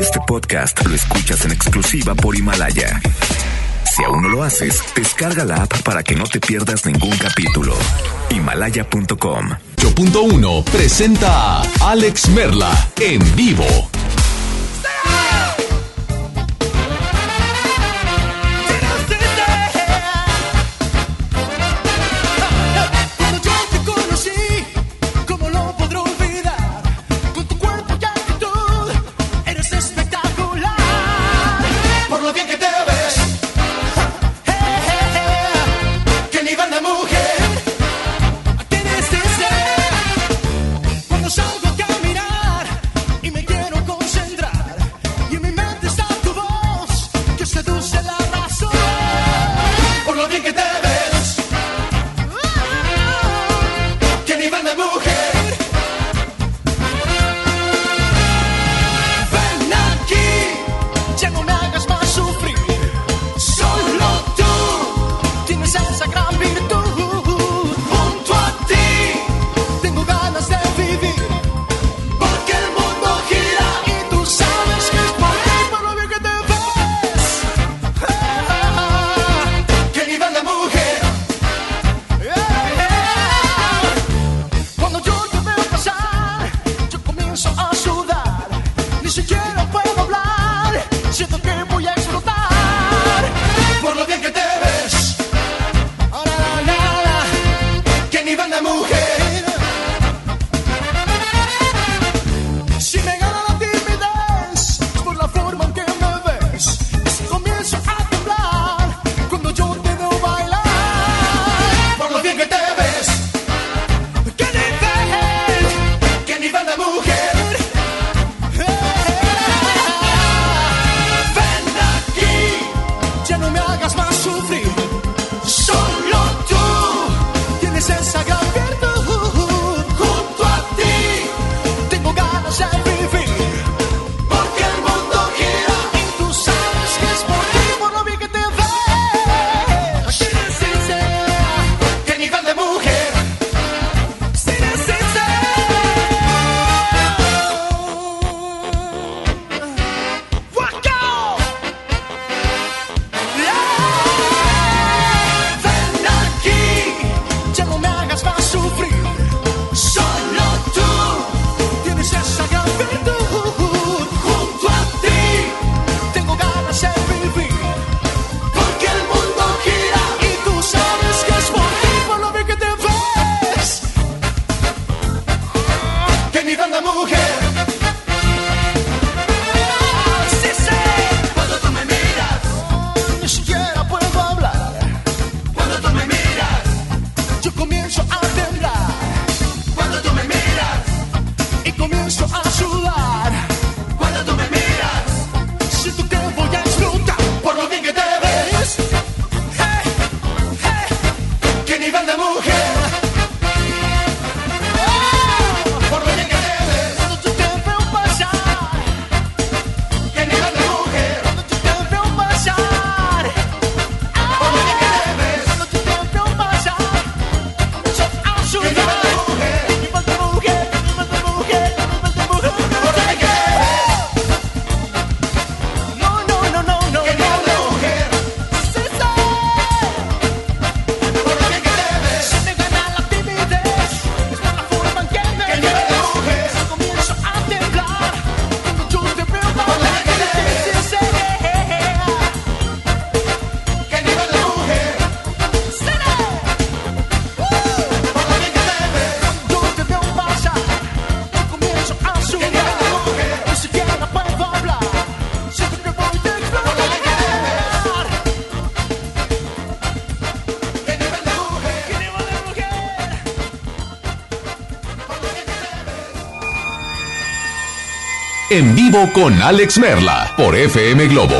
Este podcast lo escuchas en exclusiva por Himalaya. Si aún no lo haces, descarga la app para que no te pierdas ningún capítulo. Himalaya.com 8.1 presenta a Alex Merla en vivo en vivo con Alex Merla por FM Globo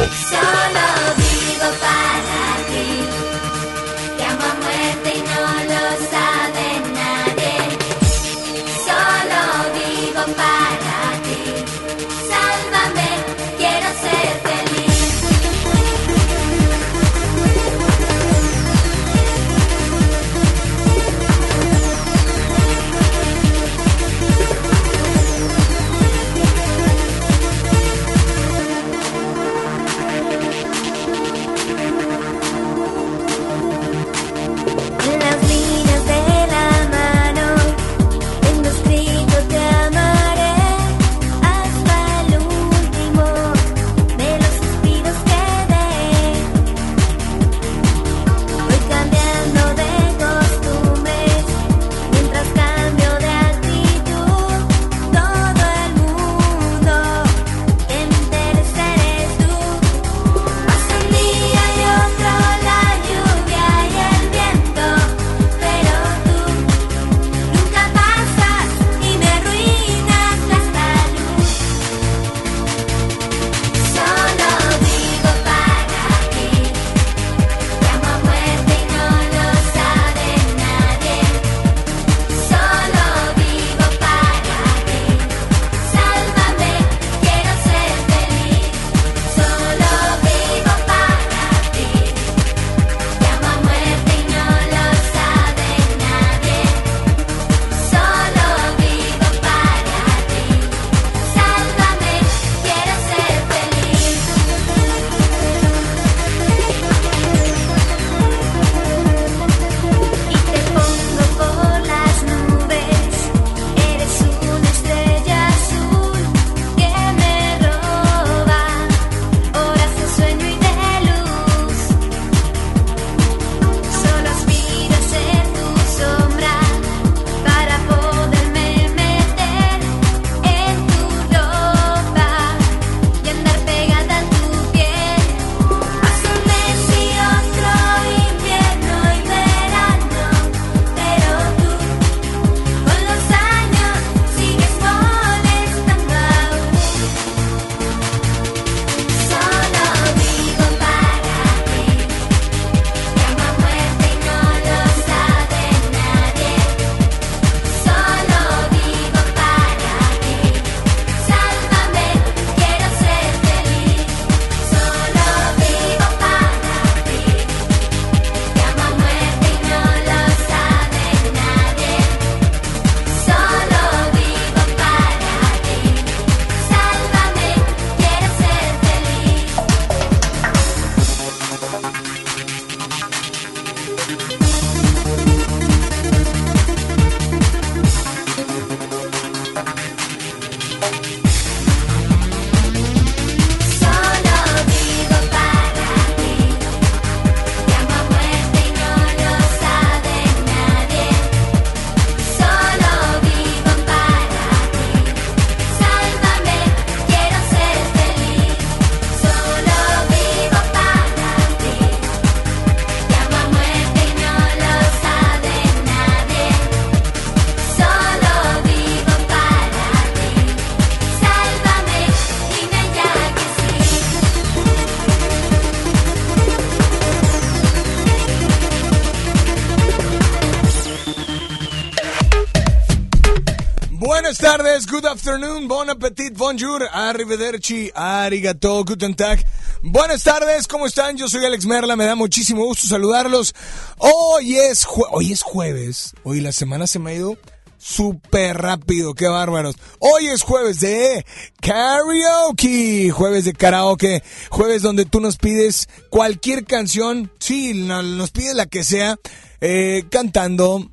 good afternoon, bon appetit, bonjour, arrivederci, arigato, guten tag. Buenas tardes, ¿cómo están? Yo soy Alex Merla, me da muchísimo gusto saludarlos. Hoy es, hoy es jueves, hoy la semana se me ha ido súper rápido, qué bárbaros. Hoy es jueves de karaoke, jueves de karaoke, jueves donde tú nos pides cualquier canción, sí, nos pides la que sea, eh, cantando,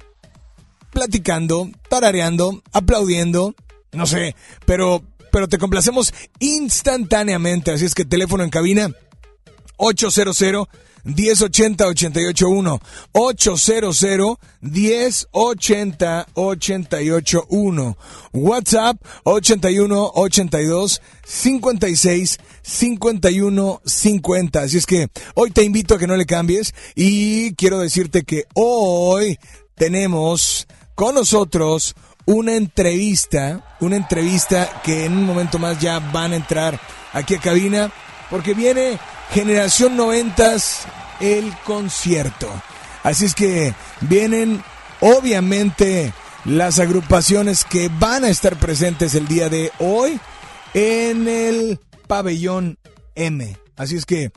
platicando, tarareando, aplaudiendo, no sé, pero, pero te complacemos instantáneamente, así es que teléfono en cabina 800 1080 881 800 1080 881 WhatsApp 81 82 56 51 50 así es que hoy te invito a que no le cambies y quiero decirte que hoy tenemos con nosotros una entrevista, una entrevista que en un momento más ya van a entrar aquí a cabina, porque viene Generación Noventas, el concierto. Así es que vienen obviamente las agrupaciones que van a estar presentes el día de hoy en el pabellón M. Así es que,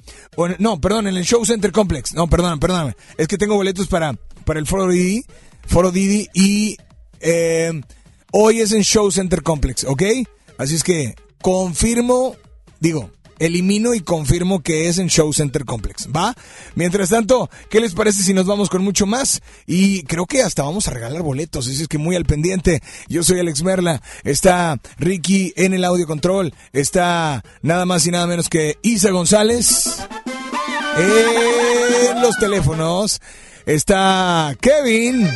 no, perdón, en el Show Center Complex. No, perdón, perdóname. Es que tengo boletos para, para el Foro Didi Foro Didi y eh, hoy es en Show Center Complex, ¿ok? Así es que confirmo, digo, elimino y confirmo que es en Show Center Complex, ¿va? Mientras tanto, ¿qué les parece si nos vamos con mucho más? Y creo que hasta vamos a regalar boletos, así es que muy al pendiente. Yo soy Alex Merla, está Ricky en el audio control, está nada más y nada menos que Isa González en los teléfonos está Kevin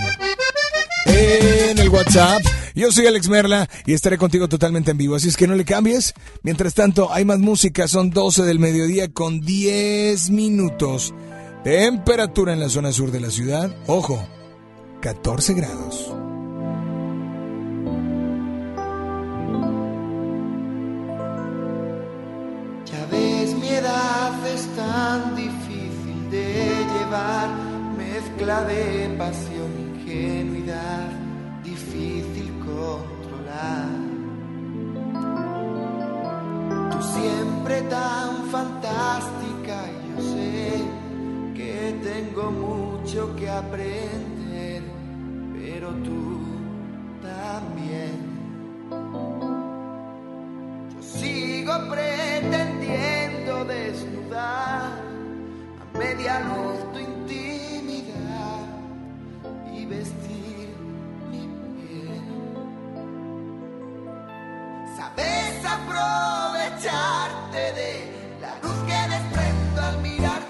en el WhatsApp. Yo soy Alex Merla y estaré contigo totalmente en vivo, así es que no le cambies. Mientras tanto, hay más música, son 12 del mediodía con 10 minutos. Temperatura en la zona sur de la ciudad, ojo, 14 grados. Ya ves, mi edad es tan difícil de llevar mezcla de pasión, ingenuidad, Tú siempre tan fantástica, yo sé que tengo mucho que aprender, pero tú también. Yo sigo pretendiendo desnudar a media luz tu vestir Sabes aprovecharte de la luz que desprendo al mirarte.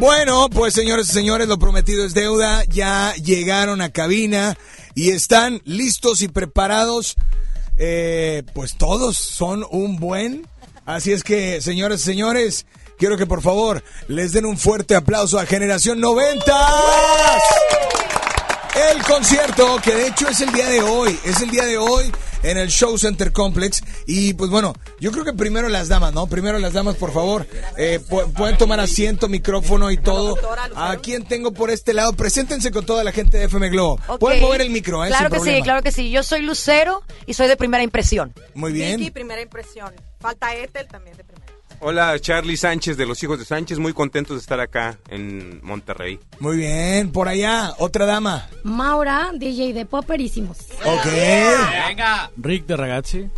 Bueno, pues señores y señores, lo prometido es deuda. Ya llegaron a cabina y están listos y preparados. Eh, pues todos son un buen. Así es que, señores y señores, quiero que por favor les den un fuerte aplauso a Generación 90. El concierto, que de hecho es el día de hoy, es el día de hoy en el Show Center Complex. Y pues bueno, yo creo que primero las damas, ¿no? Primero las damas, por favor. Eh, pu- pueden tomar asiento, micrófono y todo. ¿A quién tengo por este lado? Preséntense con toda la gente de FM Globo. Pueden mover el micro, ¿eh? Claro Sin que sí, claro que sí. Yo soy Lucero y soy de primera impresión. Muy bien. Vicky, primera impresión. Falta Ethel también de primera. Hola, Charlie Sánchez de los Hijos de Sánchez, muy contentos de estar acá en Monterrey. Muy bien. Por allá, otra dama. Maura, DJ de Popperísimos. Ok. Rick de Ragazzi.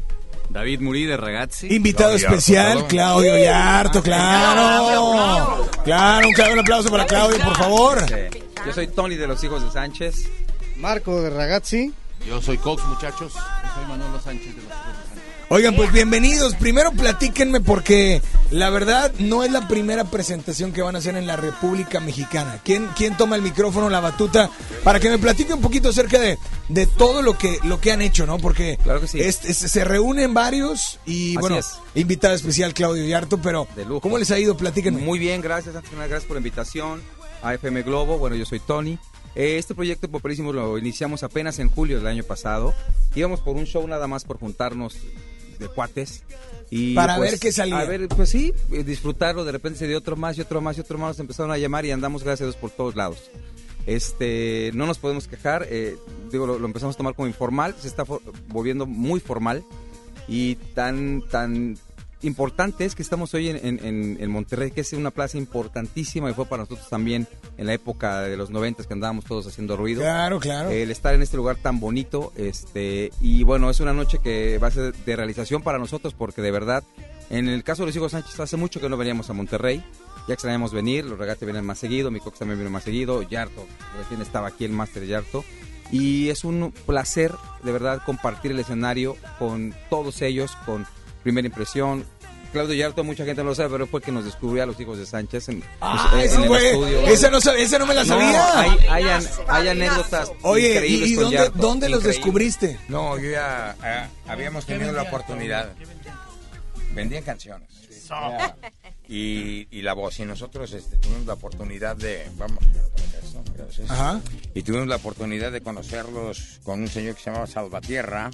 David Murí de Ragazzi. Invitado especial, Claudio Yarto, claro. Claro, un, claro, un aplauso para Claudio, por favor. Yo soy Tony de los Hijos de Sánchez. Marco de Ragazzi. Yo soy Cox, muchachos. Yo soy Manolo Sánchez de los Hijos de Sánchez. Oigan, pues bienvenidos. Primero platíquenme porque la verdad no es la primera presentación que van a hacer en la República Mexicana. ¿Quién, quién toma el micrófono, la batuta, para que me platique un poquito acerca de, de todo lo que, lo que han hecho, ¿no? Porque Claro que sí. es- es- se reúnen varios y Así bueno, es. invitado especial Claudio Yarto, pero De lujo. ¿cómo les ha ido? Platíquenme. Muy bien, gracias. Antes que nada, gracias por la invitación a FM Globo. Bueno, yo soy Tony. Eh, Este proyecto Popularísimo lo iniciamos apenas en julio del año pasado. Íbamos por un show nada más por juntarnos de cuates. Y Para pues, ver qué salía. A ver, pues sí, eh, disfrutarlo. De repente se dio otro más y otro más y otro más. Nos empezaron a llamar y andamos, gracias a Dios, por todos lados. Este, no nos podemos quejar. eh, digo, lo, lo empezamos a tomar como informal. Se está volviendo muy formal. Y tan, tan importante es que estamos hoy en, en- Monterrey, que es una plaza importantísima y fue para nosotros también en la época de los noventas que andábamos todos haciendo ruido. Claro, claro. El estar en este lugar tan bonito, este, y bueno, es una noche que va a ser de realización para nosotros porque de verdad, en el caso de los hijos Sánchez, hace mucho que no veníamos a Monterrey, ya extrañamos venir, los regates vienen más seguido, mi cox también viene más seguido, Yarto, recién estaba aquí el máster Yarto, y es un placer de verdad compartir el escenario con todos ellos, con primera impresión. Claudio Yarto, mucha gente no lo sabe, pero fue el que nos descubrió a los hijos de Sánchez en, Ah, en ese el fue- estudio. esa no, esa no me la No, sabía. hay, hay an- hay anécdotas Oye, increíbles ¿y, y con dónde, Yarto, dónde los descubriste? No, yo ya eh, habíamos tenido la oportunidad. Vendían canciones. Ya. Y, y la voz. Y nosotros este, tuvimos la oportunidad de. Vamos. Ajá. Y tuvimos la oportunidad de conocerlos con un señor que se llamaba Salvatierra.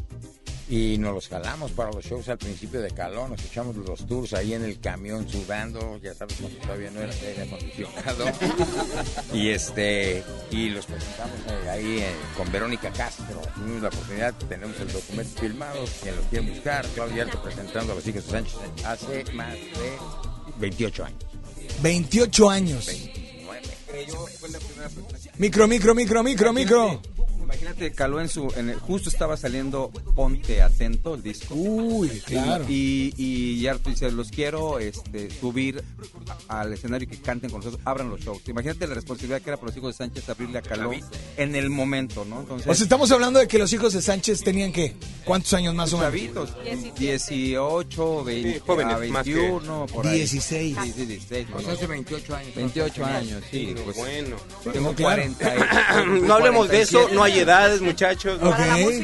Y nos los jalamos para los shows al principio de calor. Nos echamos los tours ahí en el camión sudando. Ya sabes, cuando todavía no era aire acondicionado. y este y los presentamos eh, ahí eh, con Verónica Castro. Tuvimos la oportunidad, tenemos el documento filmado. Quien lo quiere buscar, Claudia Alto presentando a los hijos de Sánchez hace más de 28 años. 28 años. Micro, micro, micro, micro, micro. Imagínate, caló en su. En el- justo estaba saliendo Ponte Atento, el disco. Uy, claro. Y, y Yarto dice: Los quiero este, subir a- al escenario y que canten con nosotros, abran los shows. Imagínate la responsabilidad que era para los hijos de Sánchez abrirle a Caló en el momento, ¿no? Entonces. O sea, estamos hablando de que los hijos de Sánchez tenían que, ¿cuántos años más o menos? chavitos, 18, 20, jóvenes, a más que- 21, por ahí. 16. Sí, sí, 16. Pues ¿no? hace 28 años. 28 años, sí. Pues, Bueno. Tengo claro. 40. y- No hablemos de eso, 47. no hay edades, muchachos.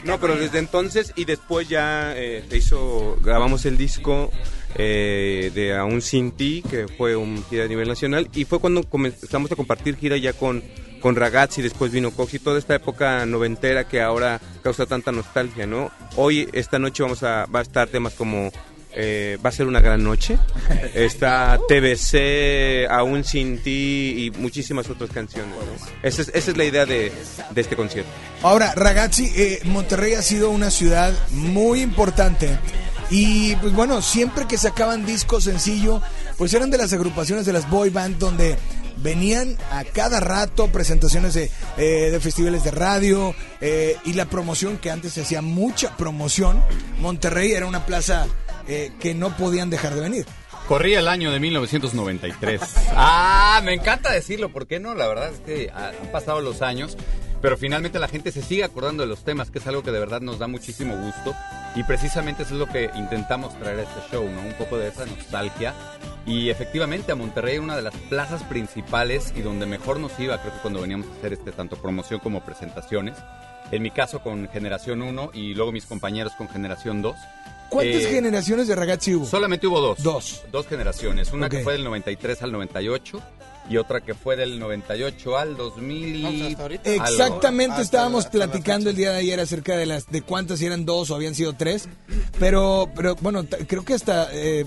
No, pero desde entonces y después ya eh, se hizo, grabamos el disco eh, de Aún Sin Ti, que fue un gira a nivel nacional, y fue cuando comenzamos a compartir gira ya con, con Ragazzi, después vino Cox y toda esta época noventera que ahora causa tanta nostalgia, ¿no? Hoy, esta noche, vamos a, va a estar temas como eh, va a ser una gran noche. Está TBC, Aún sin ti y muchísimas otras canciones. Esa, es, esa es la idea de, de este concierto. Ahora, Ragazzi, eh, Monterrey ha sido una ciudad muy importante. Y pues bueno, siempre que sacaban disco sencillo, pues eran de las agrupaciones de las boy band donde venían a cada rato presentaciones de, eh, de festivales de radio eh, y la promoción que antes se hacía mucha promoción. Monterrey era una plaza eh, que no podían dejar de venir. Corría el año de 1993. Ah, me encanta decirlo, ¿por qué no? La verdad es que han pasado los años, pero finalmente la gente se sigue acordando de los temas, que es algo que de verdad nos da muchísimo gusto. Y precisamente eso es lo que intentamos traer a este show, ¿no? Un poco de esa nostalgia. Y efectivamente a Monterrey era una de las plazas principales y donde mejor nos iba, creo que cuando veníamos a hacer este tanto promoción como presentaciones. En mi caso con Generación 1 y luego mis compañeros con Generación 2. ¿Cuántas Eh, generaciones de Ragazzi hubo? Solamente hubo dos. Dos. Dos generaciones. Una que fue del 93 al 98 y otra que fue del 98 al 2000 y... Exactamente algo. estábamos platicando el día de ayer acerca de las de cuántas eran dos o habían sido tres, pero pero bueno creo que hasta eh,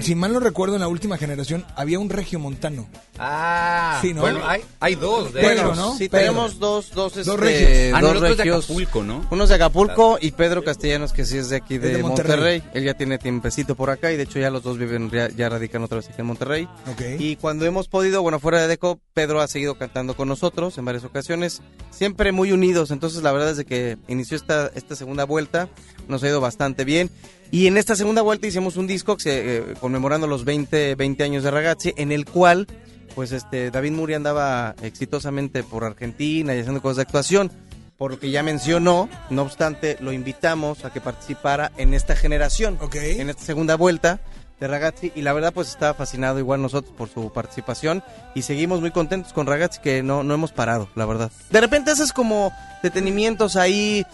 si mal no recuerdo en la última generación había un regio montano. Ah, Sí, ¿no? bueno, hay, hay dos de Pedro, ellos. ¿no? Sí, Pedro. tenemos dos, dos, este, Dos regios. Ah, no, dos el otro es de regios. Acapulco, ¿no? Uno es de Acapulco y Pedro Castellanos, que sí es de aquí de, de Monterrey. Monterrey. Él ya tiene tiempecito por acá y de hecho ya los dos viven, ya, ya radican otra vez aquí en Monterrey. Ok. Y cuando hemos podido, bueno, fuera de Deco, Pedro ha seguido cantando con nosotros en varias ocasiones, siempre muy unidos. Entonces, la verdad es de que inició esta, esta segunda vuelta, nos ha ido bastante bien. Y en esta segunda vuelta hicimos un disco que se, eh, conmemorando los 20, 20 años de Ragazzi, en el cual, pues, este, David Muri andaba exitosamente por Argentina y haciendo cosas de actuación. Por lo que ya mencionó, no obstante, lo invitamos a que participara en esta generación, Ok. en esta segunda vuelta de Ragazzi y la verdad pues estaba fascinado igual nosotros por su participación y seguimos muy contentos con Ragazzi que no, no hemos parado, la verdad. De repente haces como detenimientos ahí,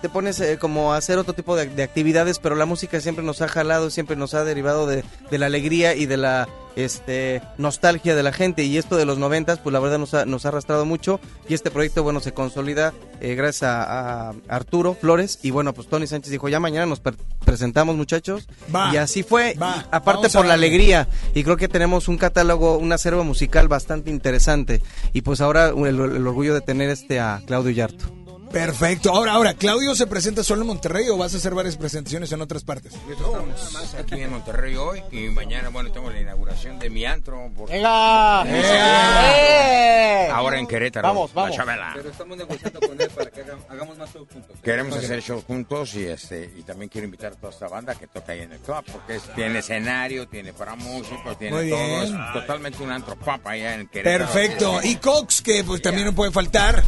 te pones eh, como a hacer otro tipo de, de actividades, pero la música siempre nos ha jalado, siempre nos ha derivado de, de la alegría y de la este nostalgia de la gente. Y esto de los noventas pues la verdad nos ha, nos ha arrastrado mucho. Y este proyecto bueno se consolida eh, gracias a, a Arturo Flores. Y bueno pues Tony Sánchez dijo ya mañana nos presentamos muchachos Va. y así fue. Va. Aparte por la alegría. Y creo que tenemos un catálogo un acervo musical bastante interesante. Y pues ahora el, el orgullo de tener este a Claudio Yarto Perfecto. Ahora ahora Claudio se presenta solo en Monterrey o vas a hacer varias presentaciones en otras partes? Estamos más aquí en Monterrey hoy y mañana, bueno, tengo la inauguración de mi antro. por- venga Ahora en Querétaro. Vamos, la vamos. Pero estamos negociando con él para que haga- hagamos más shows juntos. Queremos hacer shows juntos y este y también quiero invitar a toda esta banda que toca ahí en el club porque es- tiene escenario, tiene para músicos, tiene Muy todo. bien. Es totalmente un antro pop allá en Querétaro. Perfecto. Y Cox que pues también no puede faltar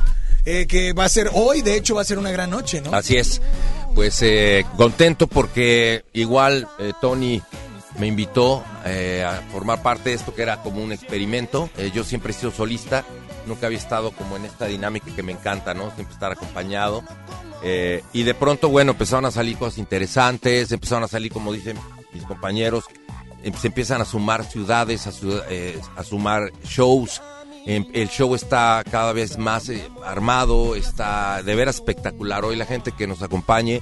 eh, que va a ser hoy, de hecho va a ser una gran noche, ¿no? Así es. Pues eh, contento porque igual eh, Tony me invitó eh, a formar parte de esto que era como un experimento. Eh, yo siempre he sido solista, nunca había estado como en esta dinámica que me encanta, ¿no? Siempre estar acompañado. Y de pronto, bueno, empezaron a salir cosas interesantes, empezaron a salir, como dicen mis compañeros, em- se empiezan a sumar ciudades, a, eh, a sumar shows. Em, el show está cada vez más eh, armado, está de veras espectacular. Hoy la gente que nos acompañe,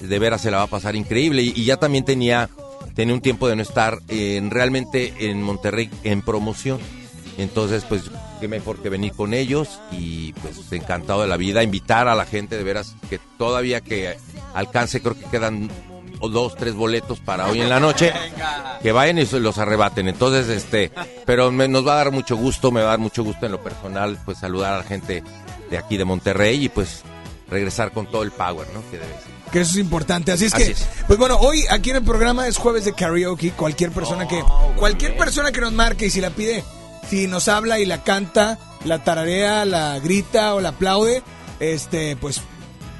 de veras se la va a pasar increíble. Y, ya también tenía, tenía un tiempo de no estar en, realmente en Monterrey en promoción. Entonces, pues, qué mejor que venir con ellos y pues encantado de la vida, invitar a la gente de veras que todavía que alcance, creo que quedan dos, tres boletos para hoy en la noche, que vayan y se los arrebaten. Entonces, este, pero me- nos va a dar mucho gusto, me va a dar mucho gusto en lo personal, pues saludar a la gente de aquí de Monterrey y pues regresar con todo el power, ¿no? Que debe ser. Que eso es importante. Así es Así que, es. pues bueno, hoy aquí en el programa es jueves de karaoke. Cualquier persona que, cualquier persona que nos marque y si la pide, si nos habla y la canta, la tararea, la grita o la aplaude, este, pues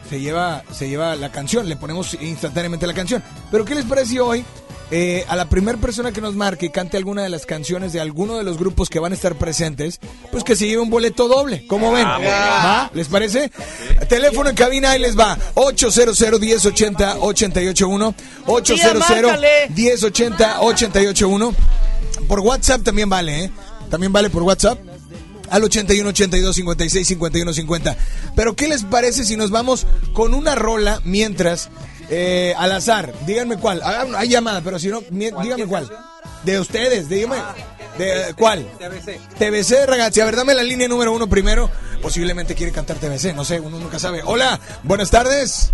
se lleva, se lleva la canción. Le ponemos instantáneamente la canción. Pero ¿qué les parece hoy? eh, a la primera persona que nos marque y cante alguna de las canciones de alguno de los grupos que van a estar presentes, pues que se lleve un boleto doble. ¿Cómo ven? ¿Va? ¿Les parece? teléfono en cabina, ahí les va. 800 1080 881 800 márcale. 1080 881 Por WhatsApp también vale, ¿eh? También vale por WhatsApp. Al 81 82 56 51 50. Pero, ¿qué les parece si nos vamos con una rola mientras, eh, al azar? Díganme cuál. Ah, no, hay llamada, pero si no, mi- díganme cuál. De ustedes, díganme. ¿De cuál? TBC, ragazzi. A ver, dame la línea número uno primero. Posiblemente quiere cantar TBC, no sé, uno nunca sabe. Hola, buenas tardes.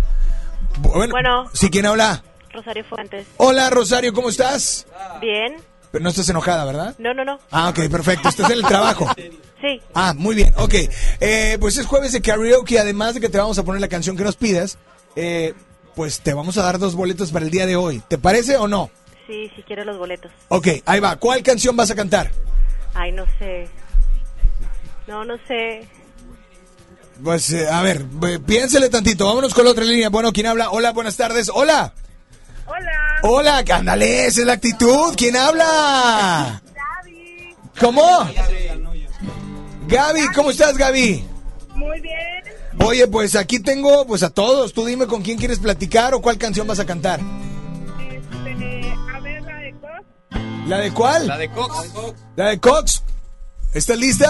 Bueno, Bueno. ¿sí quién habla? Rosario Fuentes. Hola, Rosario, ¿cómo estás? Bien. Pero no estás enojada, ¿verdad? No, no, no. Ah, ok, perfecto. Estás en el trabajo. Sí. Ah, muy bien, ok. Eh, pues es jueves de karaoke, además de que te vamos a poner la canción que nos pidas, eh, pues te vamos a dar dos boletos para el día de hoy. ¿Te parece o no? Sí, sí quiero los boletos. Ok, ahí va. ¿Cuál canción vas a cantar? Ay, no sé. No, no sé. Pues, eh, a ver, piénsele tantito. Vámonos con la otra línea. Bueno, ¿quién habla? Hola, buenas tardes. Hola. Hola. Hola, ándale, esa es la actitud. ¿Quién habla? Gaby. ¿Cómo? Gaby, ¿cómo estás, Gaby? Muy bien. Oye, pues aquí tengo pues a todos. Tú dime con quién quieres platicar o cuál canción vas a cantar. Este, a ver, la de Cox. ¿La de cuál? La de Cox. ¿La de Cox? ¿Estás lista?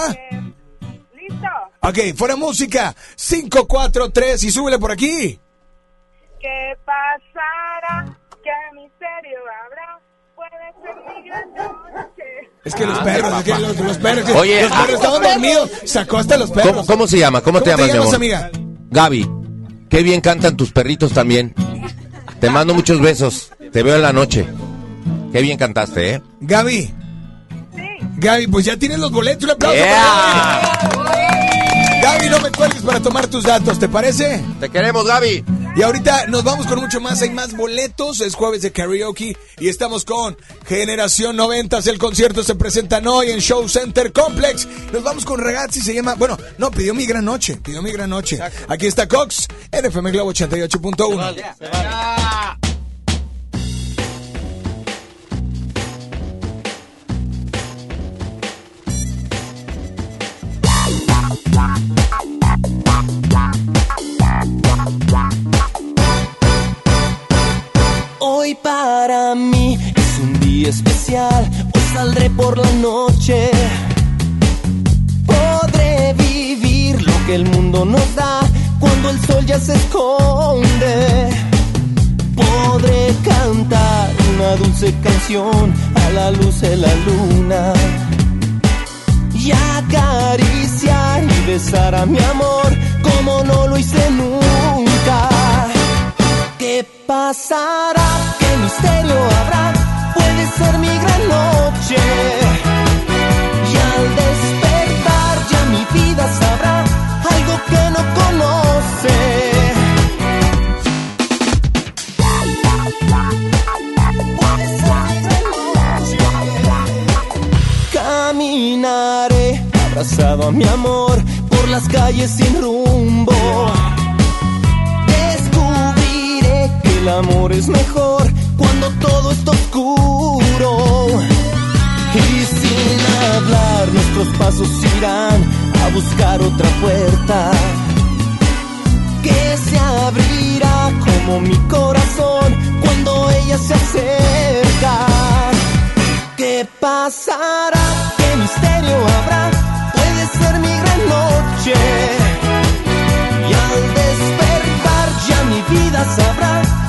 Listo. Ok, fuera música. 5, 4, 3 y súbele por aquí. ¿Qué pasará? ¿Qué misterio habrá? Puede ser mi. Es que los Ah, perros, es que los, los perros, Oye, los perros ah, estaban dormidos. Sacó hasta los perros. ¿Cómo, cómo se llama? ¿Cómo, te ¿Cómo llamas, mi amor? amiga? Gaby. Qué bien cantan tus perritos también. Te mando muchos besos. Te veo en la noche. Qué bien cantaste, ¿eh? Gaby. Gaby, pues ya tienes los boletos. Un aplauso Yeah. para Gaby. Gaby, no me cuelgues para tomar tus datos, ¿te parece? Te queremos, Gaby. Y ahorita nos vamos con mucho más. Hay más boletos. Es jueves de karaoke y estamos con Generación 90. El concierto se presentan hoy en Show Center Complex. Nos vamos con Ragazzi. Se llama. Bueno, no, pidió mi gran noche. Pidió mi gran noche. Aquí está Cox en FM Globo 88.1. Hoy para mí es un día especial, hoy saldré por la noche. Podré vivir lo que el mundo nos da cuando el sol ya se esconde. Podré cantar una dulce canción a la luz de la luna. Y acariciar y besar a mi amor como no lo hice nunca. ¿Qué pasará? ¿Qué misterio habrá? Puede ser mi gran noche. Y al despertar ya mi vida sabrá algo que no conoce. Caminaré abrazado a mi amor por las calles sin rumbo. Amor es mejor cuando todo está oscuro. Y sin hablar nuestros pasos irán a buscar otra puerta que se abrirá como mi corazón cuando ella se acerca. ¿Qué pasará? ¿Qué misterio habrá? Puede ser mi gran noche. Y al despertar ya mi vida sabrá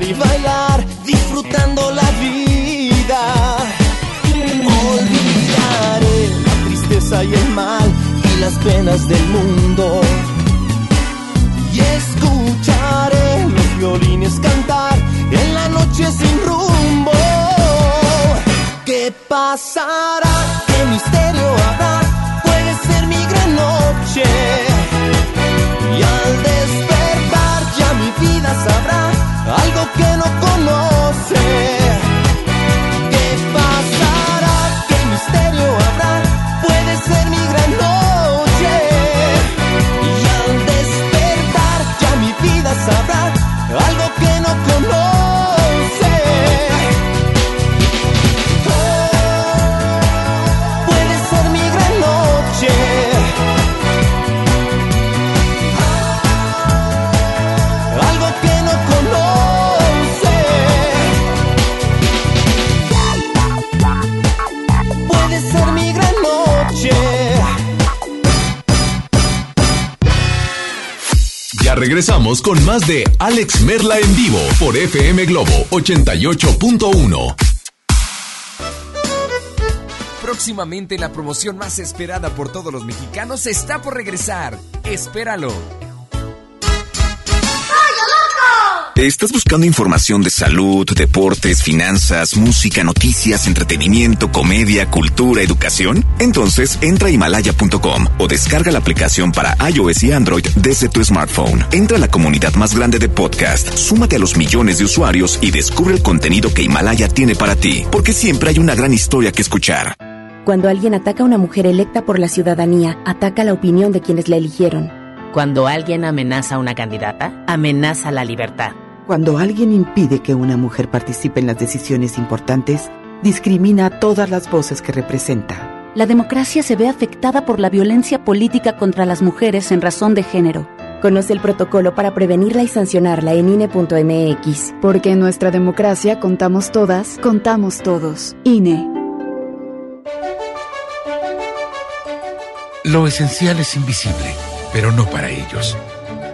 y bailar, disfrutando la y el mal y las penas del mundo. Y escucharé los violines cantar en la noche sin rumbo. ¿Qué pasará? ¿Qué misterio habrá? Puede ser mi gran noche. Y al despertar ya mi vida sabrá algo regresamos con más de Alex Merla en vivo por FM Globo 88.1. Próximamente la promoción más esperada por todos los mexicanos está por regresar. Espéralo. ¿Estás buscando información de salud, deportes, finanzas, música, noticias, entretenimiento, comedia, cultura, educación? Entonces entra a himalaya.com o descarga la aplicación para iOS y Android desde tu smartphone. Entra a la comunidad más grande de podcast, súmate a los millones de usuarios y descubre el contenido que Himalaya tiene para ti, porque siempre hay una gran historia que escuchar. Cuando alguien ataca a una mujer electa por la ciudadanía, ataca la opinión de quienes la eligieron. Cuando alguien amenaza a una candidata, amenaza la libertad. Cuando alguien impide que una mujer participe en las decisiones importantes, discrimina a todas las voces que representa. La democracia se ve afectada por la violencia política contra las mujeres en razón de género. Conoce el protocolo para prevenirla y sancionarla en INE.mx. Porque en nuestra democracia contamos todas, contamos todos. INE. Lo esencial es invisible, pero no para ellos.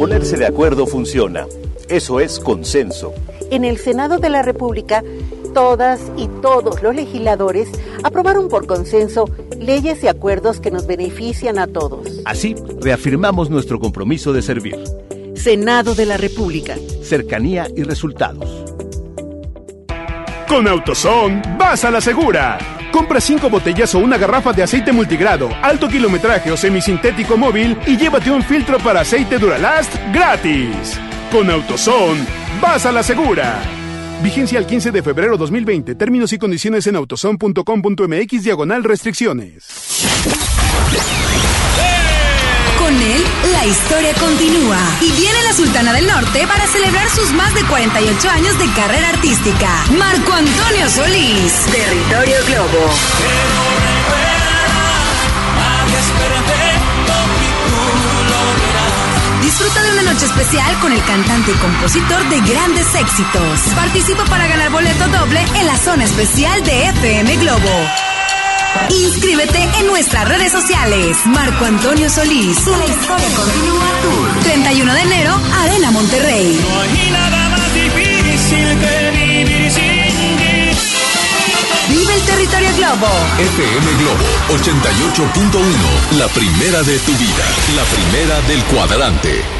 Ponerse de acuerdo funciona. Eso es consenso. En el Senado de la República, todas y todos los legisladores aprobaron por consenso leyes y acuerdos que nos benefician a todos. Así, reafirmamos nuestro compromiso de servir. Senado de la República. Cercanía y resultados. Con AutoZone, vas a la segura. Compra cinco botellas o una garrafa de aceite multigrado, alto kilometraje o semisintético móvil y llévate un filtro para aceite Duralast gratis. Con AutoZone, vas a la segura. Vigencia al 15 de febrero 2020. Términos y condiciones en autozone.com.mx diagonal restricciones. Con él, la historia continúa. Y viene la Sultana del Norte para celebrar sus más de 48 años de carrera artística. Marco Antonio Solís. Territorio Globo. Disfruta de una noche especial con el cantante y compositor de grandes éxitos. Participa para ganar boleto doble en la zona especial de FM Globo. Inscríbete en nuestras redes sociales. Marco Antonio Solís. La historia continúa Tour. 31 de enero, Arena Monterrey. No hay nada más difícil que vivir sin ti. Vive el territorio Globo. FM Globo 88.1. La primera de tu vida. La primera del cuadrante.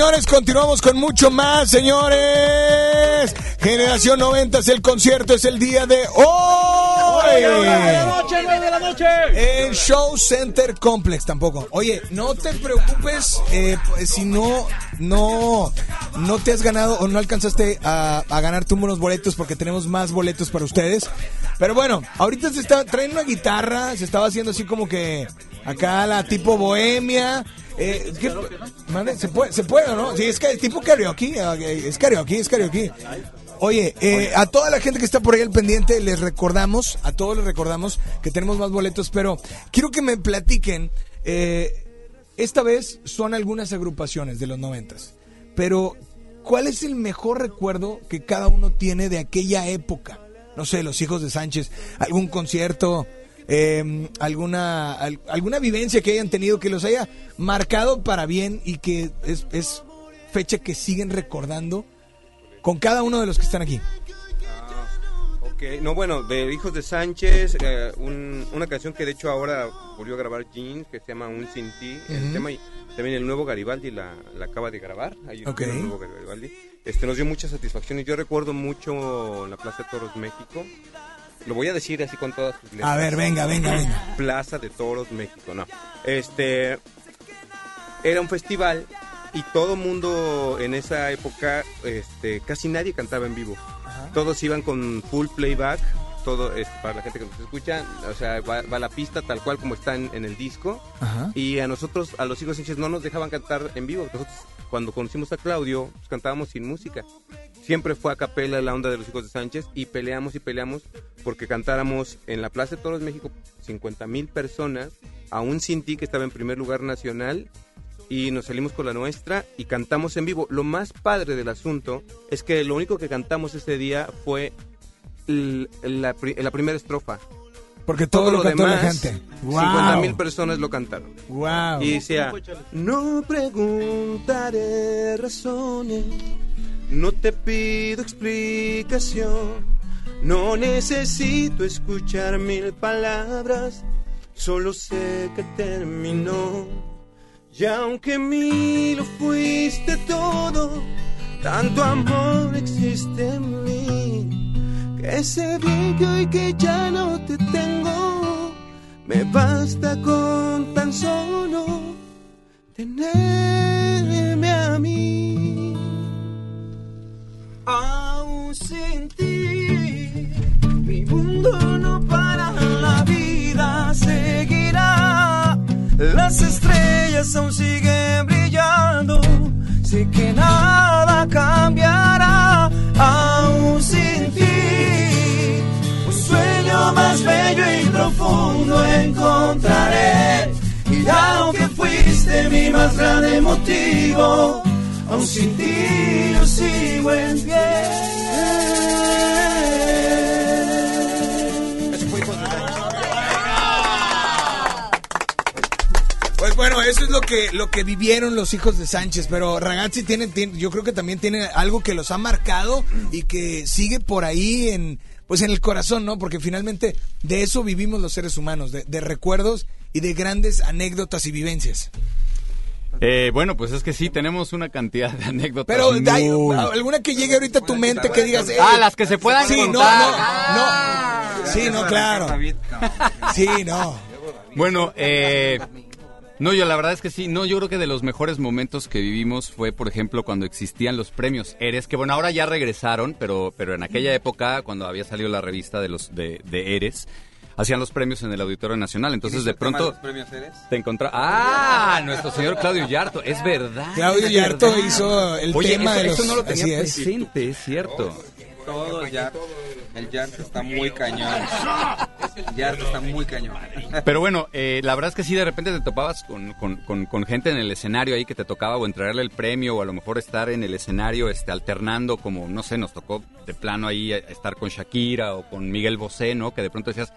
Señores, continuamos con mucho más, señores. Generación 90 es el concierto, es el día de hoy. de la noche. En Show Center Complex tampoco. Oye, no te preocupes eh, pues, si no, no, no te has ganado o no alcanzaste a, a ganarte unos boletos porque tenemos más boletos para ustedes. Pero bueno, ahorita se está traen una guitarra, se estaba haciendo así como que acá la tipo bohemia. Eh, ¿qué- mande? ¿Se puede, ¿Se puede o no? Sí, es que tipo karaoke, eh, es karaoke, es karaoke. Oye, eh, a toda la gente que está por ahí al pendiente, les recordamos, a todos les recordamos que tenemos más boletos, pero quiero que me platiquen, eh, esta vez son algunas agrupaciones de los noventas, pero ¿cuál es el mejor recuerdo que cada uno tiene de aquella época? No sé, los hijos de Sánchez, algún concierto, eh, alguna, al- alguna vivencia que hayan tenido que los haya marcado para bien y que es, es fecha que siguen recordando con cada uno de los que están aquí. Ok, no, bueno, de Hijos de Sánchez, eh, un- una canción que de hecho ahora volvió a grabar Jean, que se llama Un Sin Ti. El tema, y también el nuevo Garibaldi la, la acaba de grabar. Ahí Ok. el nuevo Garibaldi. Este, nos dio muchas satisfacciones. Yo recuerdo mucho la Plaza de Toros México. Lo voy a decir así con todas sus letras. A ver, venga, venga, venga. Plaza de Toros México, no. Este era un festival y todo mundo en esa época, este, casi nadie cantaba en vivo. Todos iban con full playback, todo es para la gente que nos escucha, o sea, va, va la pista tal cual como está en, en el disco. Ajá. Y a nosotros, a los hijos Sánchez, no nos dejaban cantar en vivo. Nosotros, cuando conocimos a Claudio, pues, cantábamos sin música. Siempre fue a capela la onda de los hijos de Sánchez y peleamos y peleamos porque cantáramos en la Plaza de Toros México 50 mil personas, aún sin ti que estaba en primer lugar nacional y nos salimos con la nuestra y cantamos en vivo. Lo más padre del asunto es que lo único que cantamos ese día fue la primera estrofa. Porque todo, lo cantó la gente. Wow. 50 mil personas lo cantaron. Wow. Y decía, no preguntaré razones, no te pido explicación, no necesito escuchar mil palabras, solo sé que terminó. Y aunque mí lo fuiste todo, tanto amor existe en mí, sé bien que hoy que ya no te tengo, me basta con tan solo tenerme a mí. Aún sin ti, mi mundo no para, la vida seguirá. Las estrellas aún siguen brillando, sé que nada cambiará. Aún sin más bello y profundo encontraré. Y aunque fuiste mi más grande motivo, aún sin ti yo sigo en pie. Pues bueno, eso es lo que lo que vivieron los hijos de Sánchez, pero Ragazzi tiene, tiene- yo creo que también tiene algo que los ha marcado y que sigue por ahí en pues en el corazón, ¿no? Porque finalmente de eso vivimos los seres humanos, de, de recuerdos y de grandes anécdotas y vivencias. Eh, bueno, pues es que sí, tenemos una cantidad de anécdotas. Pero muy- hay alguna que llegue ahorita a tu mente que digas, Ah, "Eh, las que se puedan sí, no, no, no, sí, no, claro, sí, no. Bueno, eh, no, yo la verdad es que sí, no, yo creo que de los mejores momentos que vivimos fue, por ejemplo, cuando existían los premios Eres, que bueno, ahora ya regresaron, pero, pero en aquella época, cuando había salido la revista de los de, de Eres, hacían los premios en el Auditorio Nacional. Entonces de pronto premios eres? te encontraba... ¡Ah! Nuestro señor Claudio Yarto, es verdad. Claudio Yarto hizo el Oye, tema eso, de eso no lo tenía es. presente, es cierto. Todo ya. El Yart está muy cañón. El Yart está muy cañón. Pero bueno, eh, la verdad es que sí, de repente te topabas con, con- con- con gente en el escenario ahí que te tocaba o entregarle el premio o a lo mejor estar en el escenario este, alternando como, no sé, nos tocó de plano ahí eh, estar con Shakira o con Miguel Bosé, ¿no? Que de pronto decías,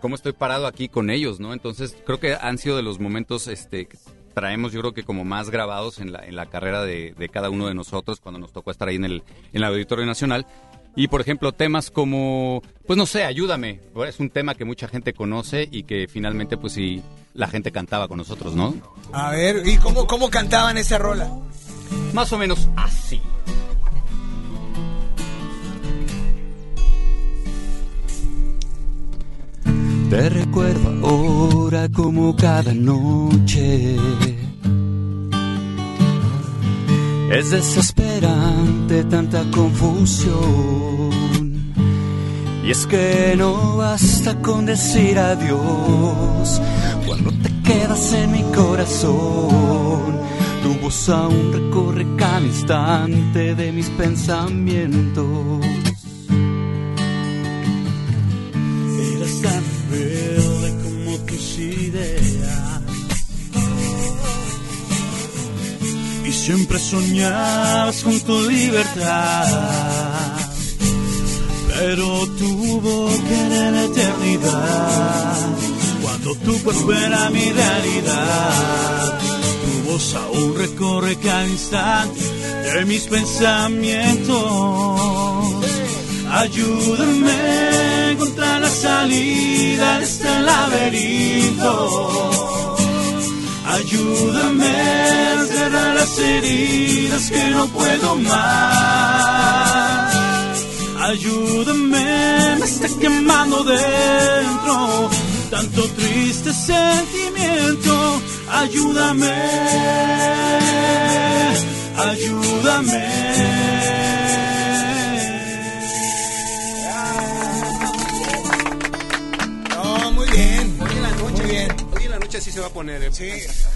¿cómo estoy parado aquí con ellos, no? Entonces creo que han sido de los momentos este, que traemos yo creo que como más grabados en la, en la carrera de, de cada uno de nosotros cuando nos tocó estar ahí en el, en el Auditorio Nacional. Y por ejemplo, temas como, pues no sé, ayúdame. Es un tema que mucha gente conoce y que finalmente, pues sí, la gente cantaba con nosotros, ¿no? A ver, ¿y cómo, cómo cantaban esa rola? Más o menos así. Te recuerdo ahora como cada noche. Es desesperante tanta confusión. Y es que no basta con decir adiós cuando te quedas en mi corazón. Tu voz aún recorre cada instante de mis pensamientos. Eras tan rebelde como tus ideas. Siempre soñabas con tu libertad. Pero tuvo que era la eternidad. Cuando tu cuerpo era mi realidad. Tu voz aún recorre cada instante de mis pensamientos. Ayúdame a encontrar la salida de este laberinto. Ayúdame a cerrar las heridas que no puedo más. Ayúdame, me está quemando dentro tanto triste sentimiento. Ayúdame, ayúdame. Noche así se va a poner. ¿eh? Sí.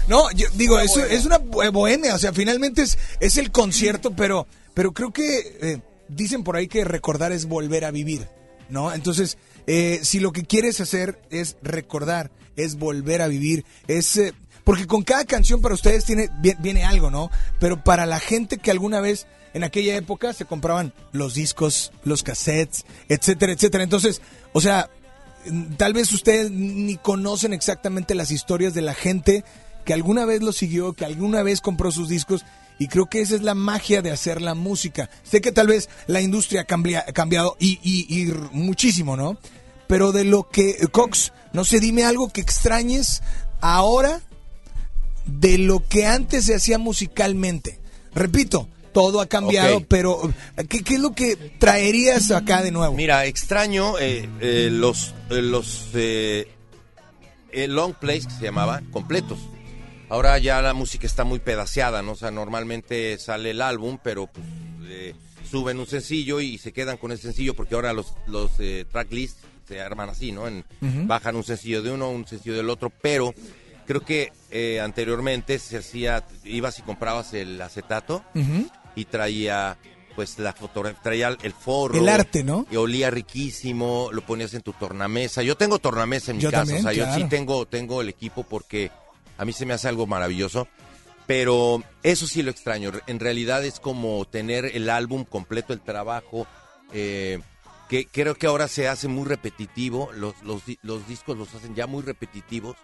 No, yo digo, es, es una bo- bohemia, o sea, finalmente es, es el concierto, pero, pero creo que eh, dicen por ahí que recordar es volver a vivir, ¿no? Entonces, eh, si lo que quieres hacer es recordar, es volver a vivir, es... porque con cada canción para ustedes tiene, vi- viene algo, ¿no? Pero para la gente que alguna vez en aquella época se compraban los discos, los cassettes, etcétera, etcétera. Entonces, o sea, tal vez ustedes ni conocen exactamente las historias de la gente que alguna vez lo siguió, que alguna vez compró sus discos. Y creo que esa es la magia de hacer la música. Sé que tal vez la industria ha cambia- cambiado y, y- muchísimo, ¿no? Pero de lo que, Cox, no sé, dime algo que extrañes ahora de lo que antes se hacía musicalmente. Repito, todo ha cambiado, pero ¿qué, qué es lo que traerías acá de nuevo? Mira, extraño eh, eh, los, eh, los eh, eh, long plays que se llamaban, completos. Ahora ya la música está muy pedaceada, ¿no? O sea, normalmente sale el álbum, pero pues, eh, suben un sencillo y se quedan con ese sencillo porque ahora los, los tracklists se arman así, ¿no? En-. Bajan un sencillo de uno, un sencillo del otro, pero creo que eh, anteriormente se hacía, ibas y comprabas el acetato Ujú. Y traía pues la fotografía, traía el forro. El arte, ¿no? Y olía riquísimo, lo ponías en tu tornamesa. Yo tengo tornamesa en mi Yo casa, también, o sea, yo sí tengo, tengo el equipo porque a mí se me hace algo maravilloso. Pero eso sí lo extraño. En realidad es como tener el álbum completo, el trabajo, eh, que creo que ahora se hace muy repetitivo. Los, los discos los hacen ya muy repetitivos.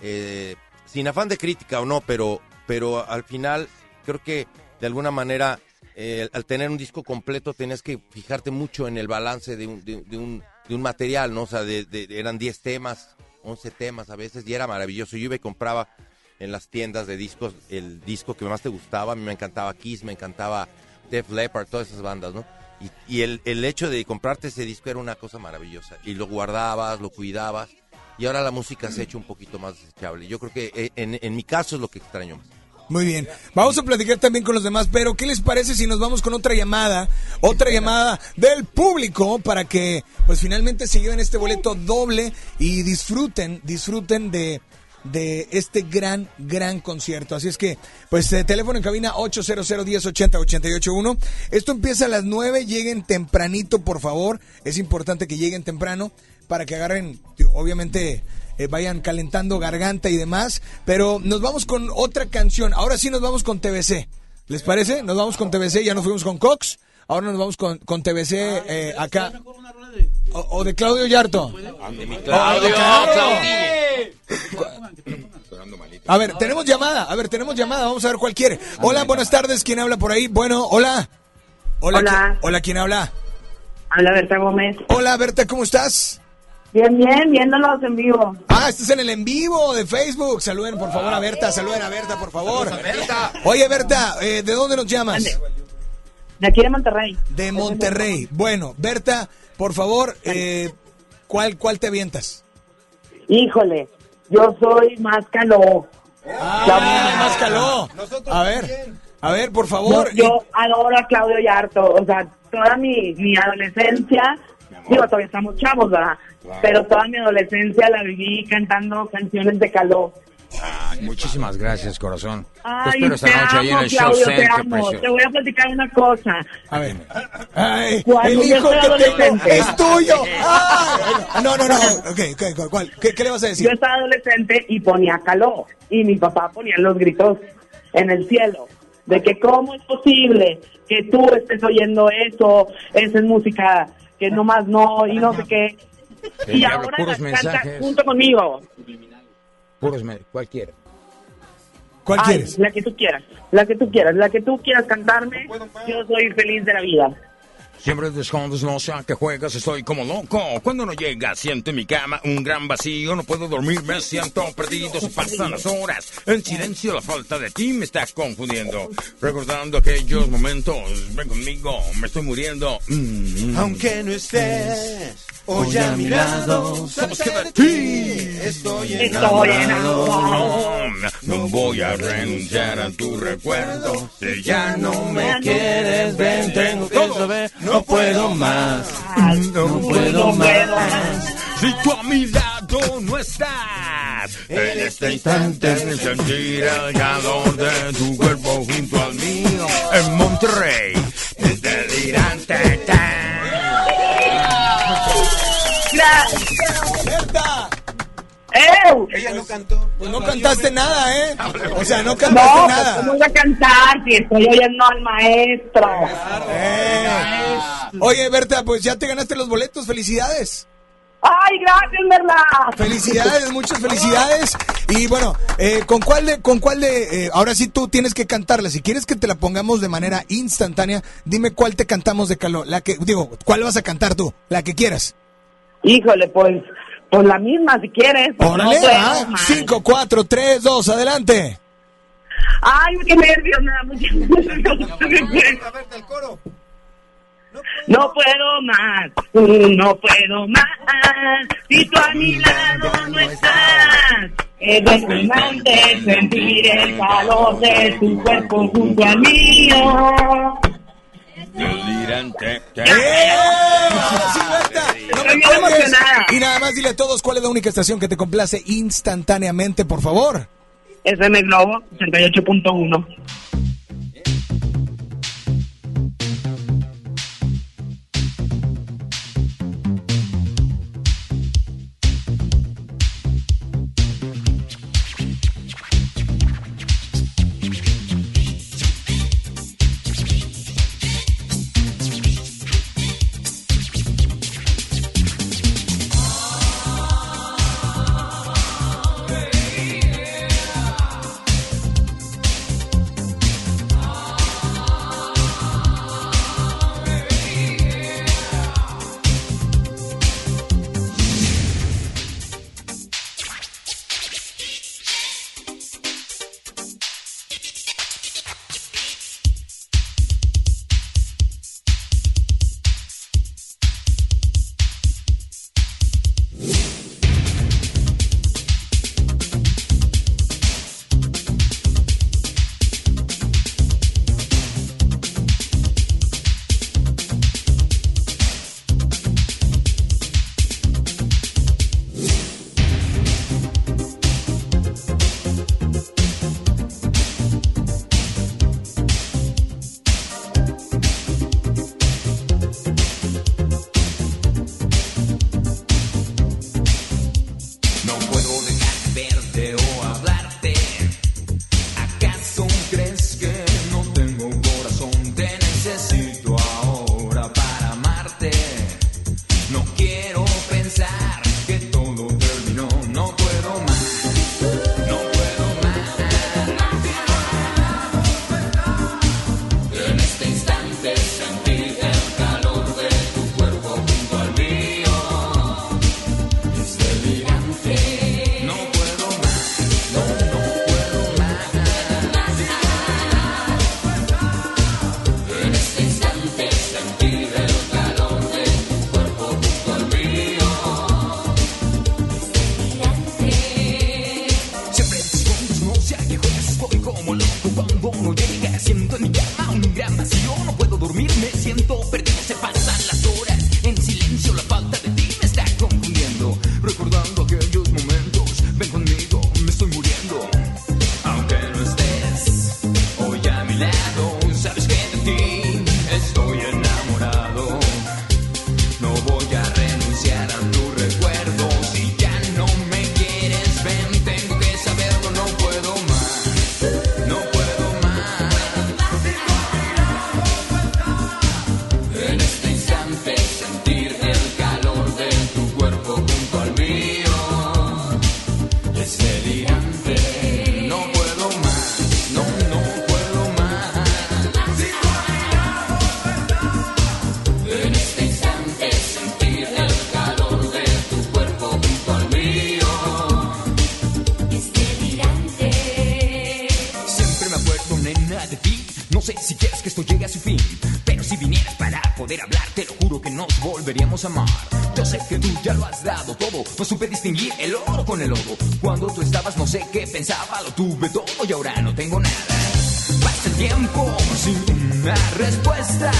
eh, sin afán de crítica o no, pero, pero al final creo que de alguna manera eh, al tener un disco completo tenías que fijarte mucho en el balance de un, de, de un, de un material, ¿no? O sea, de, eran 10 temas, 11 temas a veces y era maravilloso. Yo iba y compraba en las tiendas de discos el disco que más te gustaba. A mí me encantaba Kiss, me encantaba Def Leppard, todas esas bandas, ¿no? Y, y el, el hecho de comprarte ese disco era una cosa maravillosa. Y lo guardabas, lo cuidabas. Y ahora la música se ha hecho un poquito más desechable. Yo creo que eh, en, en mi caso es lo que extraño más. Muy bien. Vamos a platicar también con los demás, pero ¿qué les parece si nos vamos con otra llamada? otra llamada del público para que pues finalmente se lleven este boleto doble y disfruten, disfruten de de este gran, gran concierto. Así es que, pues, eh, teléfono en cabina 800 1080 881 Esto empieza a las 9, lleguen tempranito, por favor. Es importante que lleguen temprano para que agarren, obviamente, eh, vayan calentando garganta y demás. Pero nos vamos con otra canción. Ahora sí nos vamos con TBC. ¿Les parece? Nos vamos con TBC, ya nos fuimos con Cox. Ahora nos vamos con, con TBC eh, acá. O, o de Claudio Yarto. Claudio, A ver, tenemos llamada. A ver, tenemos llamada. Vamos a ver cuál quiere. Hola, buenas tardes. ¿Quién habla por ahí? Bueno, hola. Hola. Hola. ¿qui- Hola, ¿quién habla? Habla Berta Gómez. Hola, Berta, ¿cómo estás? Bien, bien, viéndolos en vivo. Ah, estás en el en vivo de Facebook. Saluden, por favor, a Berta. Saluden a Berta, por favor. Oye, Berta, eh, ¿de dónde nos llamas? De aquí de Monterrey. De Monterrey. Bueno, Berta, por favor, eh, ¿cuál, ¿cuál te avientas? Híjole, yo soy más caló. Ah, más caló. A ver, a ver, por favor. Yo, yo adoro a Claudio Yarto. O sea, toda mi, mi adolescencia, digo, todavía estamos chavos, ¿verdad? Pero toda mi adolescencia la viví cantando canciones de caló. Ay, muchísimas gracias, corazón. Te Ay, espero esta te noche amo, ahí en el show Claudio, te center, amo. Te voy a platicar una cosa. A ver. Ay, el yo hijo que tengo es tuyo. Ay, no, no, no. Ok, ok, ¿cuál? ¿Qué, qué le vas a decir? Yo estaba adolescente y ponía caló. Y mi papá ponía los gritos en el cielo. De que cómo es posible que tú estés oyendo eso, esa es música que nomás no, y no sé qué. El y diablo, ahora puros mensajes. junto conmigo. Puros cualquiera. ¿Cuál Ay, quieres? La que tú quieras, la que tú quieras, la que tú quieras cantarme. Yo soy feliz de la vida. Siempre te escondes, no sea que juegas, estoy como loco. Cuando no llega, siento en mi cama un gran vacío. No puedo dormir, me siento perdido. Se pasan las horas. En silencio, la falta de ti me está confundiendo. Recordando aquellos momentos, ven conmigo, me estoy muriendo. Mm. Aunque no estés hoy a mi lado, sabes que de ti estoy Estoy enamorado. No, no voy a renunciar a tu recuerdo. Si ya no me me quieres, ven, tengo que saber. No puedo más, no puedo más. Si tú a mi lado no estás, en este instante sentir el calor de tu cuerpo junto al mío. En Monterrey, es delirante. ¡Berta! ¡Ew! Ella no cantó. Pues no cantaste nada, ¿eh? O sea, no No, cantaste pues, nada. ¿cómo voy a cantar si estoy oyendo al maestro? Eh. Oye, Berta, pues ya te ganaste los boletos. Felicidades. ¡Ay, gracias, verdad! Felicidades, muchas felicidades. Y bueno, eh, ¿con cuál de, con cuál de, eh, ahora sí tú tienes que cantarla. Si quieres que te la pongamos de manera instantánea, dime cuál te cantamos de calor. La que, digo, ¿cuál vas a cantar tú? La que quieras. Híjole, pues, pues la misma si quieres. Órale, No puedo ah, más. 5, 4, 3, 2, adelante. Ay, qué nervios, me da mucho el coro. No puedo más, mm, no puedo más. Si tú a mi lado no estás, es determinante sentir el calor de tu cuerpo junto al mío. No me. Y nada más dile a todos cuál es la única estación que te complace instantáneamente, por favor. FM Globo 88.1. Yo sé que tú ya lo has dado todo. No supe distinguir el oro con el lodo. Cuando tú estabas, no sé qué pensaba. Lo tuve todo y ahora no tengo nada. Pasa el tiempo sin una respuesta.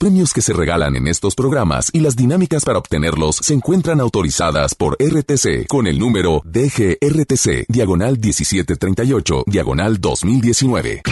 Premios que se regalan en estos programas y las dinámicas para obtenerlos se encuentran autorizadas por RTC con el número DGRTC, diagonal 1738, diagonal 2019.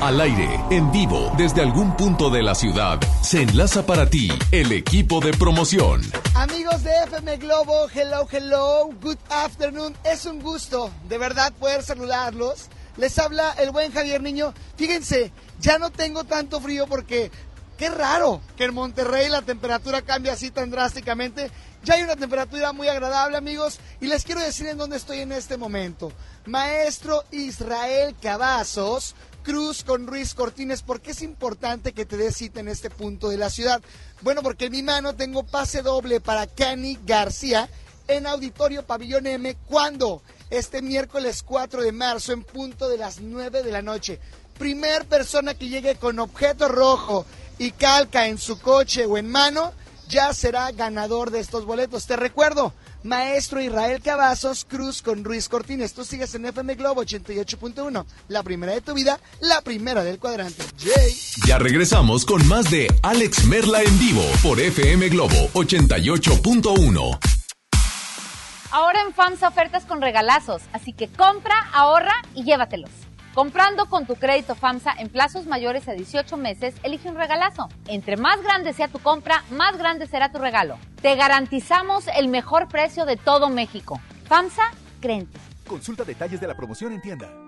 Al aire, en vivo, desde algún punto de la ciudad, se enlaza para ti el equipo de promoción. Amigos de FM Globo, hello, hello, good afternoon. Es un gusto, de verdad, poder saludarlos. Les habla el buen Javier Niño. Fíjense, ya no tengo tanto frío porque qué raro que en Monterrey la temperatura cambia así tan drásticamente. Ya hay una temperatura muy agradable, amigos, y les quiero decir en dónde estoy en este momento. Maestro Israel Cavazos, Cruz con Ruiz Cortines, ¿por qué es importante que te des cita en este punto de la ciudad? Bueno, porque en mi mano tengo pase doble para Cani García en Auditorio Pabellón M. ¿Cuándo? Este miércoles 4 de marzo en punto de las 9 de la noche. Primer persona que llegue con objeto rojo y calca en su coche o en mano, ya será ganador de estos boletos. Te recuerdo, maestro Israel Cavazos Cruz con Ruiz Cortines. Tú sigues en FM Globo 88.1. La primera de tu vida, la primera del cuadrante. Jay. Ya regresamos con más de Alex Merla en vivo por FM Globo 88.1. Ahora en FAMSA ofertas con regalazos, así que compra, ahorra y llévatelos. Comprando con tu crédito FAMSA en plazos mayores a 18 meses, elige un regalazo. Entre más grande sea tu compra, más grande será tu regalo. Te garantizamos el mejor precio de todo México. FAMSA, crente. Consulta detalles de la promoción en tienda.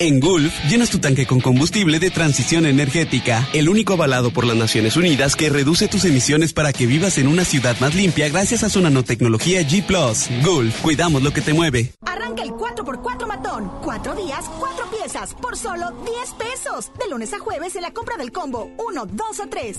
En Gulf, llenas tu tanque con combustible de transición energética, el único avalado por las Naciones Unidas que reduce tus emisiones para que vivas en una ciudad más limpia gracias a su nanotecnología G ⁇ Gulf, cuidamos lo que te mueve. Arranca el 4x4 matón. Cuatro días, cuatro piezas, por solo 10 pesos. De lunes a jueves en la compra del combo 1, 2 o 3.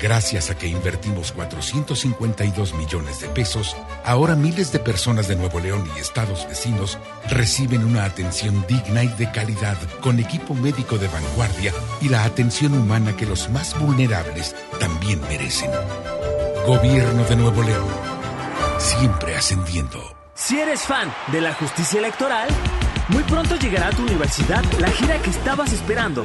Gracias a que invertimos 452 millones de pesos, ahora miles de personas de Nuevo León y estados vecinos reciben una atención digna y de calidad con equipo médico de vanguardia y la atención humana que los más vulnerables también merecen. Gobierno de Nuevo León, siempre ascendiendo. Si eres fan de la justicia electoral, muy pronto llegará a tu universidad la gira que estabas esperando.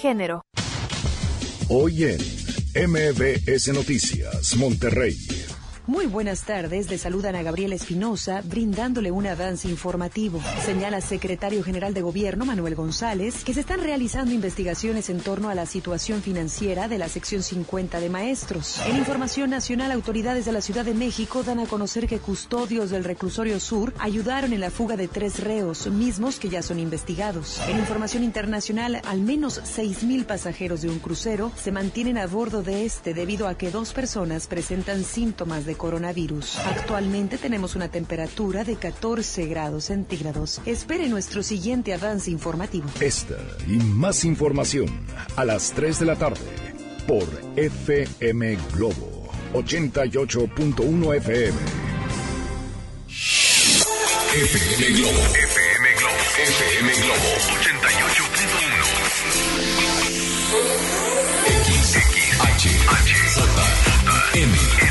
género. Hoy en MBS Noticias, Monterrey. Muy buenas tardes, le saludan a Gabriel Espinosa, brindándole un avance informativo. Señala secretario general de Gobierno Manuel González que se están realizando investigaciones en torno a la situación financiera de la sección 50 de maestros. En información nacional, autoridades de la Ciudad de México dan a conocer que custodios del reclusorio sur ayudaron en la fuga de tres reos, mismos que ya son investigados. En información internacional, al menos 6.000 pasajeros de un crucero se mantienen a bordo de este debido a que dos personas presentan síntomas de coronavirus. Actualmente tenemos una temperatura de 14 grados centígrados. Espere nuestro siguiente avance informativo. Esta y más información a las 3 de la tarde por FM Globo 88.1 FM. FM Globo. FM Globo. FM Globo 88.1. M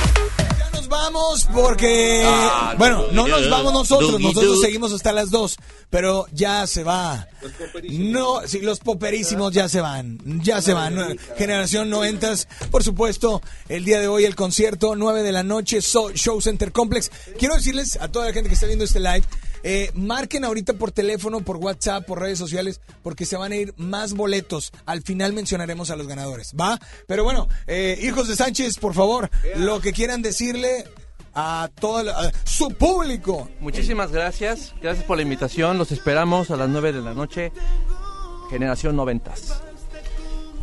vamos porque. Ah, bueno, no nos vamos nosotros, nosotros seguimos hasta las 2, pero ya se va. No, sí, los poperísimos ya se van, ya se van. Generación 90, por supuesto, el día de hoy el concierto, 9 de la noche, So- Show Center Complex. Quiero decirles a toda la gente que está viendo este live, eh, marquen ahorita por teléfono, por WhatsApp, por redes sociales, porque se van a ir más boletos. Al final mencionaremos a los ganadores, ¿va? Pero bueno, eh, hijos de Sánchez, por favor, lo que quieran decirle a todo la- a su público. Muchísimas gracias. Gracias por la invitación. Los esperamos a las 9 de la noche. Generación 90.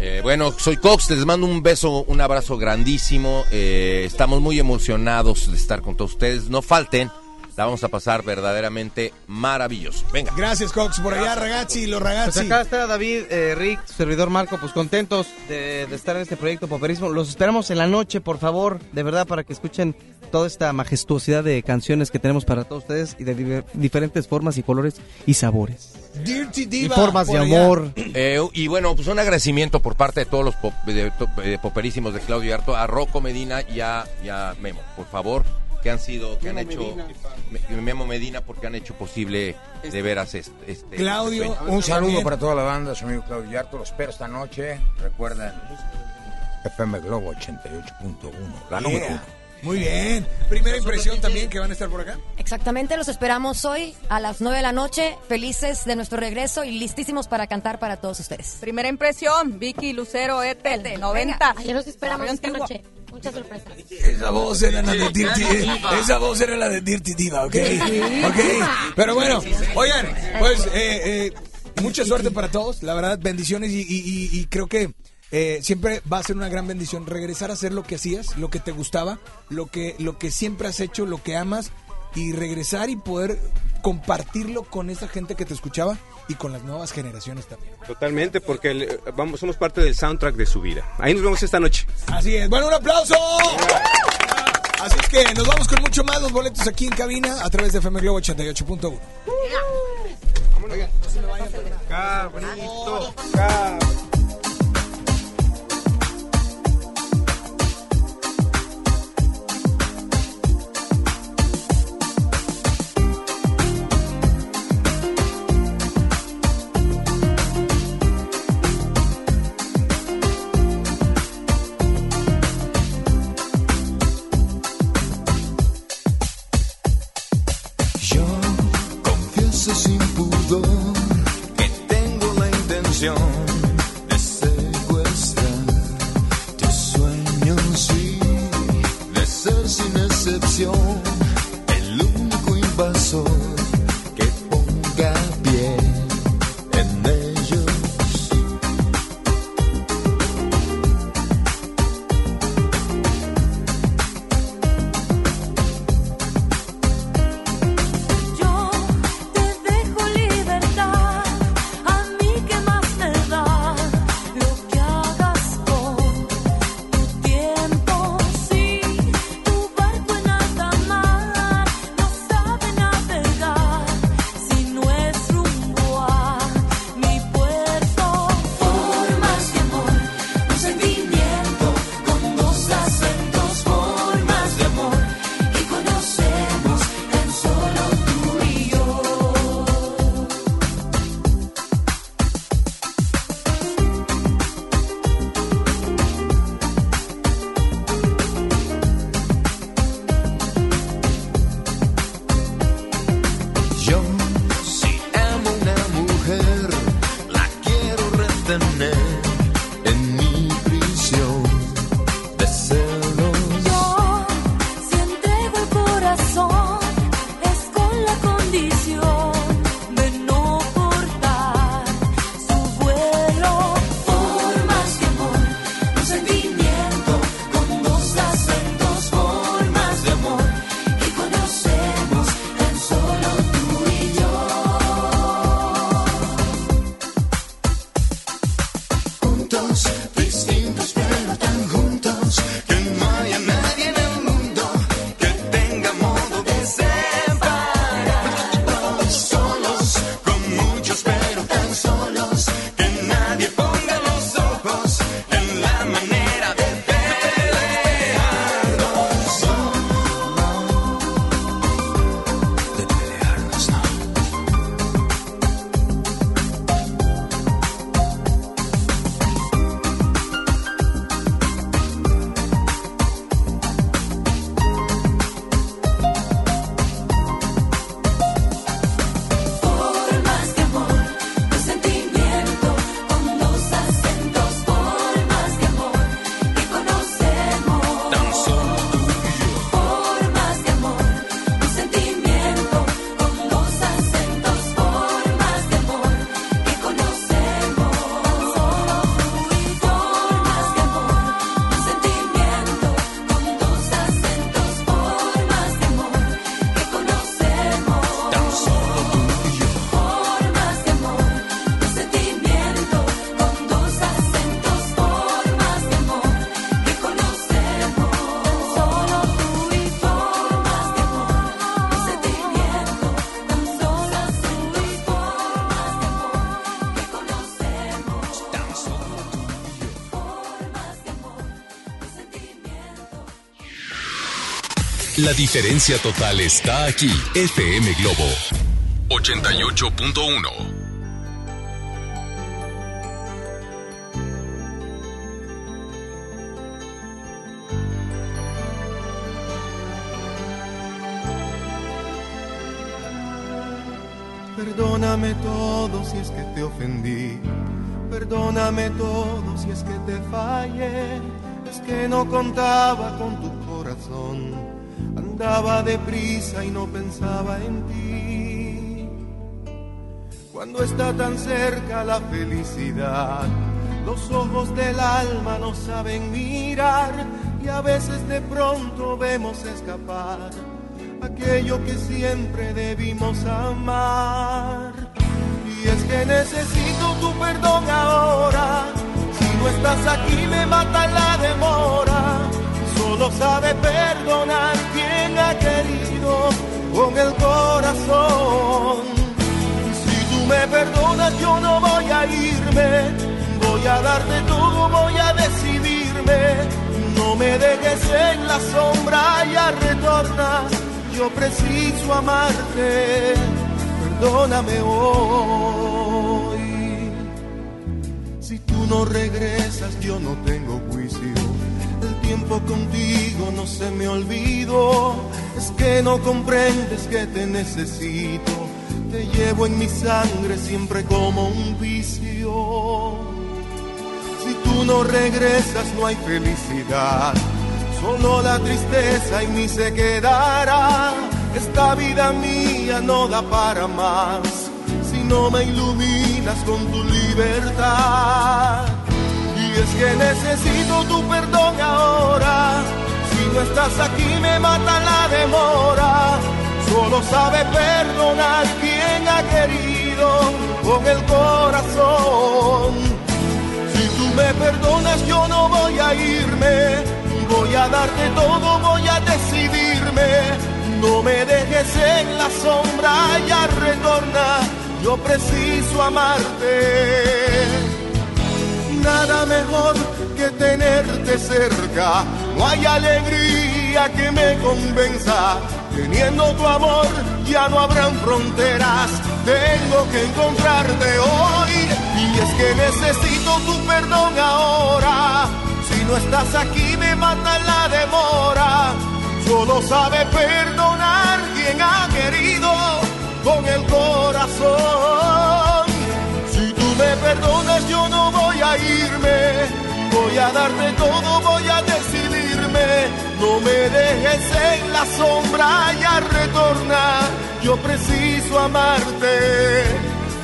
Eh, bueno, soy Cox, les mando un beso, un abrazo grandísimo. Eh, estamos muy emocionados de estar con todos ustedes. No falten, la vamos a pasar verdaderamente maravilloso. Venga. Gracias, Cox. Por allá, ragazzi, los Pues ragazzi. acá está David, eh, Rick, su servidor Marco, pues contentos de, de estar en este proyecto Poperismo. Los esperamos en la noche, por favor, de verdad, para que escuchen toda esta majestuosidad de canciones que tenemos para todos ustedes y de diver- diferentes formas y colores y sabores. Dirty Y Diva. formas de amor. Eh, y bueno, pues un agradecimiento por parte de todos los pop- de- to- de poperísimos de Claudio Arto, a Rocco Medina y a, y a Memo, por favor, que han sido, que han hecho, Me- Memo Medina, porque han hecho posible de veras este. este sueño. un saludo para toda la banda, su amigo Claudio Yarto, los espero esta noche. Recuerden, FM Globo 88.1, la número Yeah. uno. Muy bien. Primera impresión también que van a estar por acá. Exactamente, los esperamos hoy a las 9 de la noche, felices de nuestro regreso y listísimos para cantar para todos ustedes. Primera impresión, Vicky Lucero Etel, 90. Ayer los esperamos esta noche. Muchas sorpresas. Esa voz era la de Dirty Esa voz era la de Dirty Diva, ¿ok? Ok. Pero bueno, oigan, pues eh, eh, mucha suerte para todos. La verdad, bendiciones y, y- y- y creo que eh, siempre va a ser una gran bendición regresar a hacer lo que hacías, lo que te gustaba, lo que, lo que siempre has hecho, lo que amas y regresar y poder compartirlo con esa gente que te escuchaba y con las nuevas generaciones también. Totalmente, porque el- vamos, somos parte del soundtrack de su vida. Ahí nos vemos esta noche. Así es. Bueno, un aplauso. Así es que nos vamos con mucho más los boletos aquí en cabina a través de FM Globo 88.1. Oigan, no se me vayan. Cabrito. Yo sin excepción La diferencia total está aquí. FM Globo 88.1. Perdóname todo si es que te ofendí. Perdóname todo si es que te fallé. Es que no contaba con tu. Andaba deprisa y no pensaba en ti. Cuando está tan cerca la felicidad, los ojos del alma no saben mirar y a veces de pronto vemos escapar aquello que siempre debimos amar. Y es que necesito tu perdón ahora. Si no estás aquí me mata la demora. Solo sabe perdonar querido con el corazón. Si tú me perdonas yo no voy a irme. Voy a darte todo, voy a decidirme. No me dejes en la sombra, ya retorna yo preciso amarte, perdóname hoy. Si tú no regresas, yo no tengo juicio. El tiempo contigo no se me olvidó. Es que no comprendes que te necesito. Te llevo en mi sangre siempre como un vicio. Si tú no regresas, no hay felicidad solo la tristeza en mí se quedará. Esta vida mía no da para más si no me iluminas con tu libertad. Y es que necesito tu perdón ahora. Estás aquí me mata la demora. Solo sabe perdonar quien ha querido con el corazón. Si tú me perdonas yo no voy a irme Voy a darte todo, voy a decidirme. No me dejes en la sombra, ya retorna. Yo preciso amarte. Nada mejor que tenerte cerca. No hay alegría que me convenza. Teniendo tu amor ya no habrán fronteras. Tengo que encontrarte hoy. Y es que necesito tu perdón ahora si no estás aquí me mata la demora. Solo sabe perdonar quien ha querido con el corazón. Perdonas yo no voy a irme. Voy a darte todo, voy a decidirme. No me dejes en la sombra, ya retorna. Yo preciso amarte.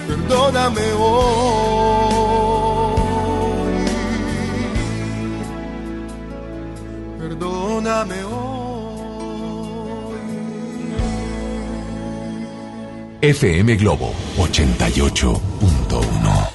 Perdóname hoy. perdóname hoy. FM Globo 88.1.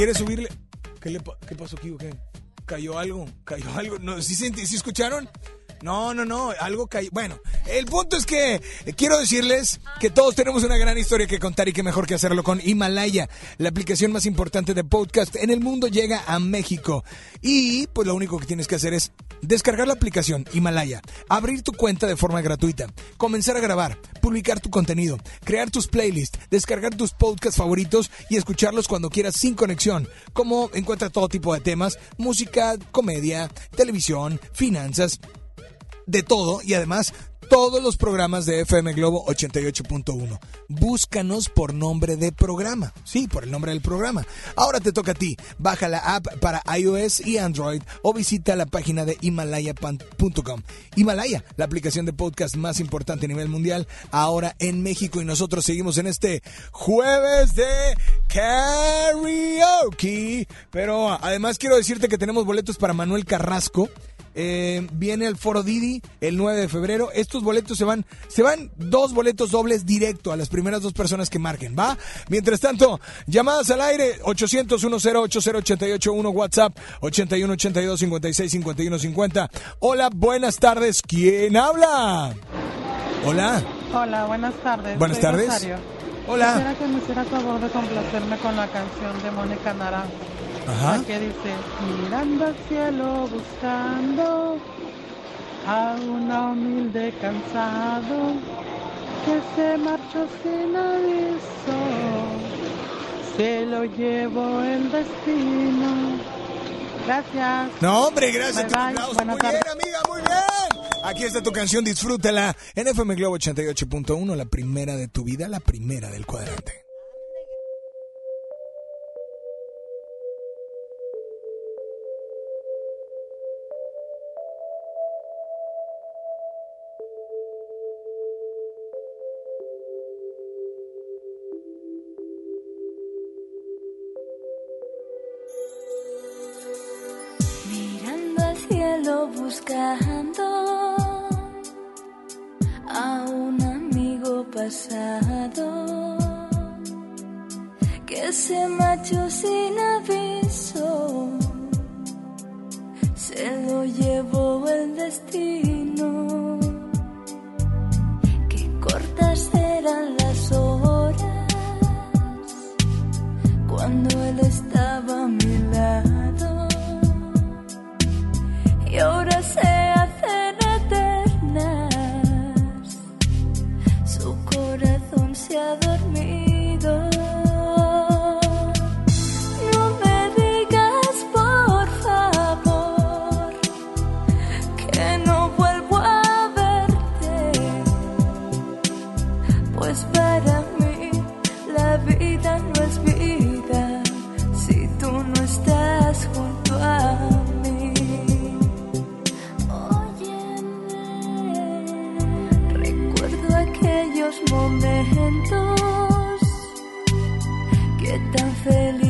¿Quiere subirle? ¿Qué, le, pa- qué pasó aquí? o ¿Qué? ¿Cayó algo? ¿Cayó algo? No, ¿sí, ¿Sí escucharon? No, no, no, algo cayó. Bueno, el punto es que quiero decirles que todos tenemos una gran historia que contar y que mejor que hacerlo con Himalaya, la aplicación más importante de podcast en el mundo llega a México. Y pues lo único que tienes que hacer es descargar la aplicación Himalaya, abrir tu cuenta de forma gratuita, comenzar a grabar, publicar tu contenido, crear tus playlists, descargar tus podcasts favoritos y escucharlos cuando quieras sin conexión. Como encuentra todo tipo de temas, música, comedia, televisión, finanzas, de todo y además todos los programas de FM Globo 88.1. Búscanos por nombre de programa. Sí, por el nombre del programa. Ahora te toca a ti. Baja la app para iOS y Android o visita la página de himalaya.com. Himalaya, la aplicación de podcast más importante a nivel mundial, ahora en México y nosotros seguimos en este jueves de karaoke. Pero además quiero decirte que tenemos boletos para Manuel Carrasco. Eh, viene al Foro Didi el 9 de febrero. Estos boletos se van, se van dos boletos dobles directo a las primeras dos personas que marquen, ¿va? Mientras tanto, llamadas al aire 800 1080881 WhatsApp 81 82 56 51 50. Hola, buenas tardes. ¿Quién habla? Hola. Hola, buenas tardes. Buenas Soy tardes. Rosario. Hola. Quisiera que me hiciera favor de complacerme con la canción de Mónica Naranjo. Ajá. La que dice, mirando al cielo buscando a una humilde cansado que se marchó sin aviso. Se lo llevó el destino. Gracias. No, hombre, gracias. Bye, bye. Muy bien, amiga, muy bien. Aquí está tu canción, disfrútala. En FM Globo 88.1, la primera de tu vida, la primera del cuadrante. Buscando a un amigo pasado que se marchó sin aviso. Se lo llevó el destino. Qué cortas eran las horas cuando él estaba corazón se ha que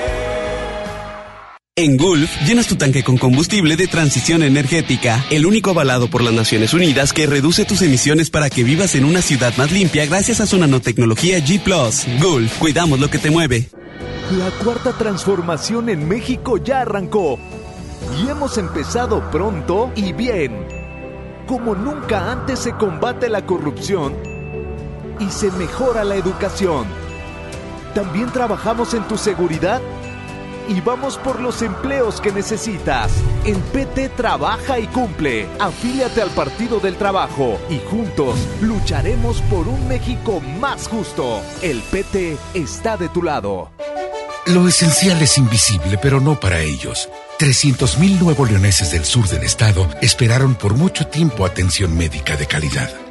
En Gulf, llenas tu tanque con combustible de transición energética, el único avalado por las Naciones Unidas que reduce tus emisiones para que vivas en una ciudad más limpia gracias a su nanotecnología G ⁇ Gulf, cuidamos lo que te mueve. La cuarta transformación en México ya arrancó y hemos empezado pronto y bien. Como nunca antes se combate la corrupción y se mejora la educación. También trabajamos en tu seguridad y vamos por los empleos que necesitas. El PT trabaja y cumple. Afíliate al Partido del Trabajo y juntos lucharemos por un México más justo. El PT está de tu lado. Lo esencial es invisible, pero no para ellos. 300.000 nuevos leoneses del sur del estado esperaron por mucho tiempo atención médica de calidad.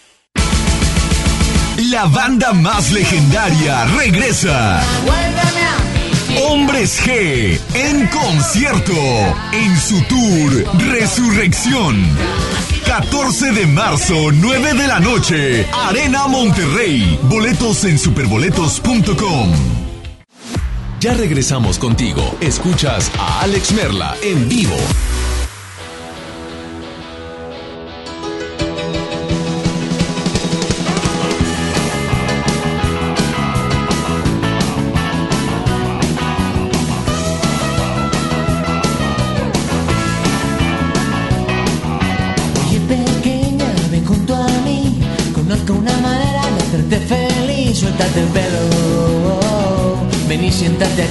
La banda más legendaria regresa. Hombres G en concierto en su tour Resurrección. 14 de marzo, 9 de la noche, Arena Monterrey. Boletos en superboletos.com. Ya regresamos contigo. Escuchas a Alex Merla en vivo. Ven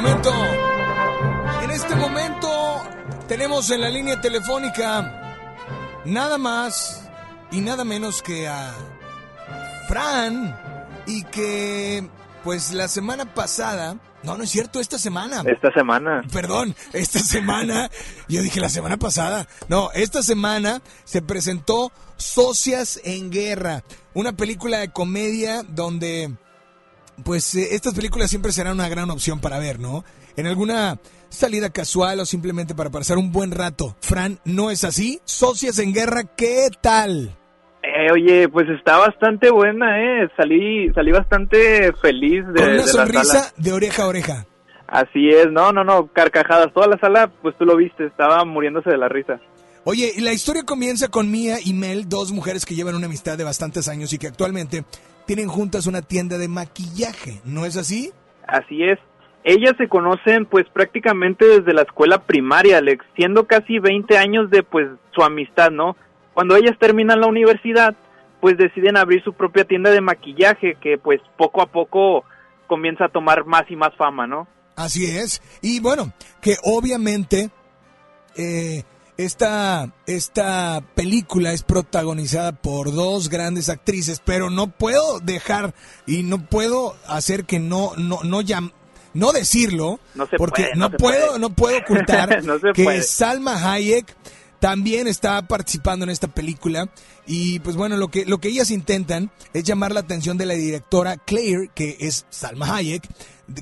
momento, en este momento tenemos en la línea telefónica nada más y nada menos que a Fran y que pues la semana pasada, no, no es cierto, esta semana. Esta semana. Perdón, esta semana, yo dije la semana pasada. No, esta semana se presentó Socias en Guerra, una película de comedia donde, pues, eh, estas películas siempre serán una gran opción para ver, ¿no? En alguna salida casual o simplemente para pasar un buen rato. Fran, ¿no es así? Socias en Guerra, ¿qué tal? Eh, oye, pues está bastante buena, ¿eh? Salí, salí bastante feliz de, Con una de la sonrisa sala. de oreja a oreja. Así es, no, no, no, carcajadas. Toda la sala, pues tú lo viste, estaba muriéndose de la risa. Oye, la historia comienza con Mia y Mel, dos mujeres que llevan una amistad de bastantes años y que actualmente tienen juntas una tienda de maquillaje, ¿no es así? Así es. Ellas se conocen pues prácticamente desde la escuela primaria, Alex, siendo casi 20 años de pues su amistad, ¿no? Cuando ellas terminan la universidad, pues deciden abrir su propia tienda de maquillaje que pues poco a poco comienza a tomar más y más fama, ¿no? Así es. Y bueno, que obviamente eh, esta, esta película es protagonizada por dos grandes actrices, pero no puedo dejar y no puedo hacer que no, no, no llam- no decirlo, No porque puede, no, puedo, puede. no puedo ocultar No que puede. Salma Hayek también está participando en esta película y pues bueno, lo que, lo que ellas intentan es llamar la atención de la directora Claire, que es Salma Hayek,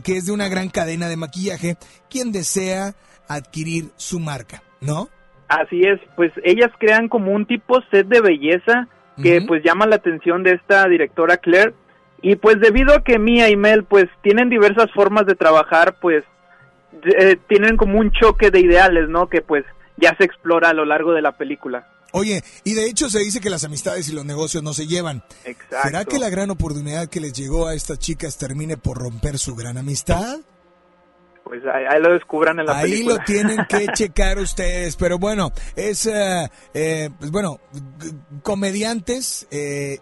que es de una gran cadena de maquillaje, quien desea adquirir su marca, ¿no? Así es, pues ellas crean como un tipo set de belleza que pues llama la atención de esta directora Claire y pues debido a que Mia y Mel pues tienen diversas formas de trabajar pues eh, tienen como un choque de ideales, ¿no? Que pues ya se explora a lo largo de la película. Oye, y de hecho se dice que las amistades y los negocios no se llevan. Exacto. ¿Será que la gran oportunidad que les llegó a estas chicas termine por romper su gran amistad? Pues ahí, ahí lo descubran en la Ahí película. lo tienen que checar ustedes, pero bueno, es, eh, eh, pues bueno, comediantes eh,